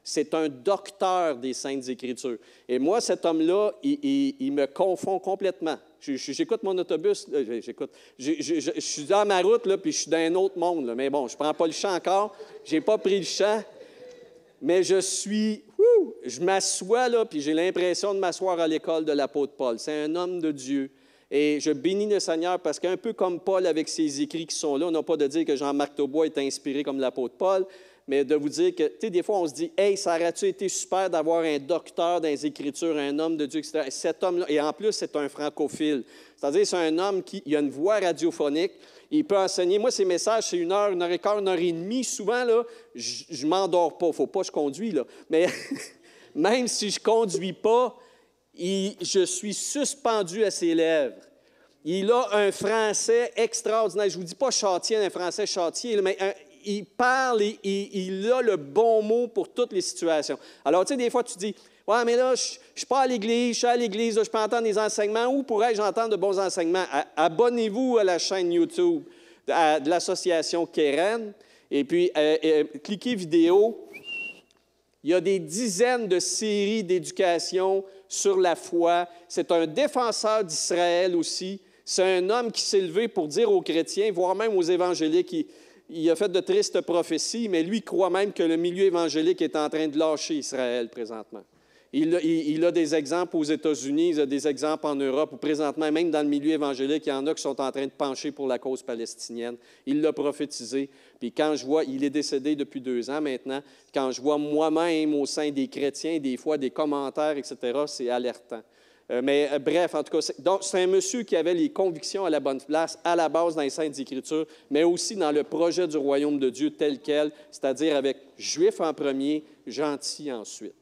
c'est un docteur des Saintes Écritures. Et moi, cet homme-là, il, me confond complètement. J'écoute mon autobus, j'écoute. Je, suis dans ma route, là, puis je suis dans un autre monde. Mais bon, je ne prends pas le champ encore. Je n'ai pas pris le champ. Mais je suis. je m'assois là, puis j'ai l'impression de m'asseoir à l'école de l'apôtre Paul. C'est un homme de Dieu. Et je bénis le Seigneur parce qu'un peu comme Paul avec ses écrits qui sont là, on n'a pas de dire que Jean-Marc Taubois est inspiré comme l'apôtre Paul, mais de vous dire que, tu sais, des fois, on se dit, hey, ça aurait-tu été super d'avoir un docteur dans les Écritures, un homme de Dieu, etc. cet homme-là, et en plus, c'est un francophile. C'est-à-dire, c'est un homme qui a une voix radiophonique. Il peut enseigner. Moi, ces messages, c'est une heure, une heure et quart, une heure et demie. Souvent, là, je ne m'endors pas. Il faut pas que je conduis, là. Mais même si je ne conduis pas, je suis suspendu à ses lèvres. Il a un français extraordinaire. Je ne vous dis pas châtier, un français châtier, mais il parle et il, a le bon mot pour toutes les situations. Alors, tu sais, des fois, tu dis, Ouais, mais là, je ne suis pas à l'église, je suis à l'église, je peux entendre des enseignements. Où pourrais-je entendre de bons enseignements? Abonnez-vous à la chaîne YouTube de l'association Keren. Et puis, euh, euh, cliquez vidéo. Il y a des dizaines de séries d'éducation sur la foi. C'est un défenseur d'Israël aussi. C'est un homme qui s'est levé pour dire aux chrétiens, voire même aux évangéliques, il a fait de tristes prophéties, mais lui croit même que le milieu évangélique est en train de lâcher Israël présentement. Il, a des exemples aux États-Unis, il a des exemples en Europe, ou présentement, même dans le milieu évangélique, il y en a qui sont en train de pencher pour la cause palestinienne. Il l'a prophétisé. Puis quand je vois, il est décédé depuis deux ans maintenant, quand je vois moi-même au sein des chrétiens, des fois des commentaires, etc., c'est alertant. Euh, mais euh, bref, en tout cas, c'est un monsieur qui avait les convictions à la bonne place, à la base dans les Saintes Écritures, mais aussi dans le projet du royaume de Dieu tel quel, c'est-à-dire avec juif en premier, gentil ensuite.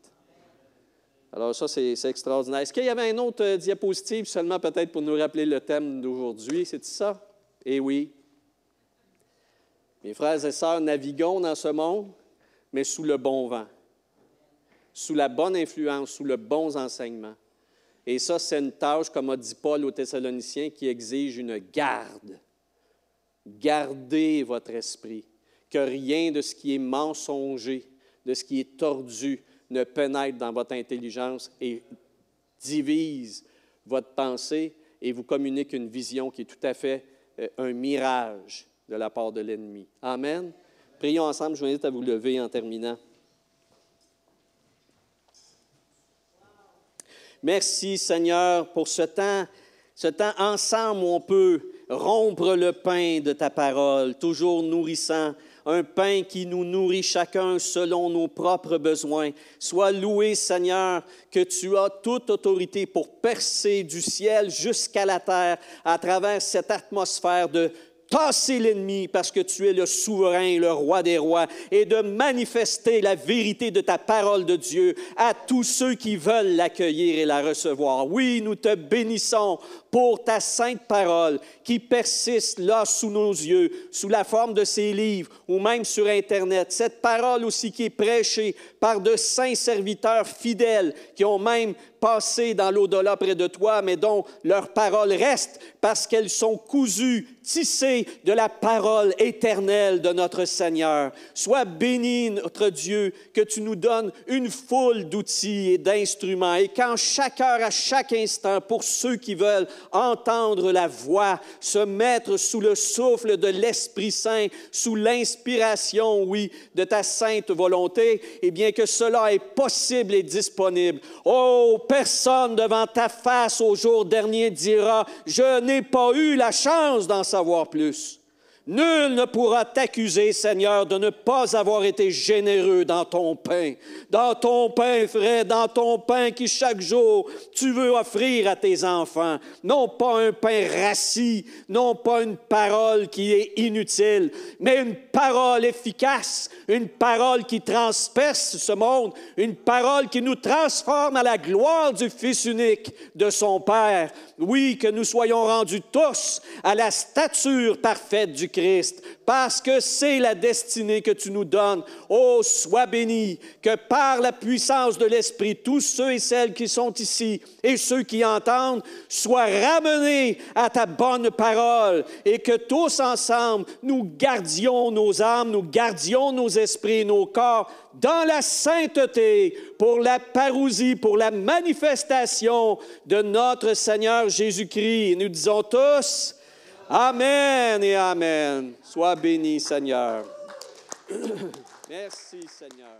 Alors ça, c'est extraordinaire. Est-ce qu'il y avait une autre euh, diapositive seulement peut-être pour nous rappeler le thème d'aujourd'hui? C'est ça? Eh oui. Mes frères et sœurs, naviguons dans ce monde, mais sous le bon vent, sous la bonne influence, sous le bon enseignement. Et ça, c'est une tâche, comme a dit Paul aux Thessaloniciens, qui exige une garde. Gardez votre esprit, que rien de ce qui est mensonger, de ce qui est tordu, ne pénètre dans votre intelligence et divise votre pensée et vous communique une vision qui est tout à fait euh, un mirage de la part de l'ennemi. Amen. Prions ensemble. Je vous invite à vous lever en terminant. Merci Seigneur pour ce temps, ce temps ensemble où on peut rompre le pain de ta parole, toujours nourrissant, un pain qui nous nourrit chacun selon nos propres besoins. Sois loué Seigneur que tu as toute autorité pour percer du ciel jusqu'à la terre à travers cette atmosphère de tasser l'ennemi parce que tu es le souverain, le roi des rois, et de manifester la vérité de ta parole de Dieu à tous ceux qui veulent l'accueillir et la recevoir. Oui, nous te bénissons pour ta sainte parole qui persiste là sous nos yeux, sous la forme de ces livres ou même sur Internet. Cette parole aussi qui est prêchée par de saints serviteurs fidèles qui ont même passé dans l'au-delà près de toi, mais dont leurs paroles restent parce qu'elles sont cousues, tissées de la parole éternelle de notre Seigneur. Sois béni, notre Dieu, que tu nous donnes une foule d'outils et d'instruments et qu'en chaque heure, à chaque instant, pour ceux qui veulent entendre la voix, se mettre sous le souffle de l'Esprit Saint, sous l'inspiration, oui, de ta sainte volonté, et bien que cela est possible et disponible. Oh, personne devant ta face au jour dernier dira, je n'ai pas eu la chance d'en savoir plus. Nul ne pourra t'accuser, Seigneur, de ne pas avoir été généreux dans ton pain, dans ton pain frais, dans ton pain qui chaque jour tu veux offrir à tes enfants. Non pas un pain rassis, non pas une parole qui est inutile, mais une parole efficace, une parole qui transperce ce monde, une parole qui nous transforme à la gloire du Fils unique de son Père. Oui, que nous soyons rendus tous à la stature parfaite du Christ, parce que c'est la destinée que tu nous donnes. Oh, sois béni, que par la puissance de l'Esprit, tous ceux et celles qui sont ici et ceux qui entendent soient ramenés à ta bonne parole et que tous ensemble, nous gardions nos âmes, nous gardions nos esprits, nos corps dans la sainteté pour la parousie, pour la manifestation de notre Seigneur Jésus-Christ. Nous disons tous, Amen et Amen. Sois béni, Seigneur. Merci, Seigneur.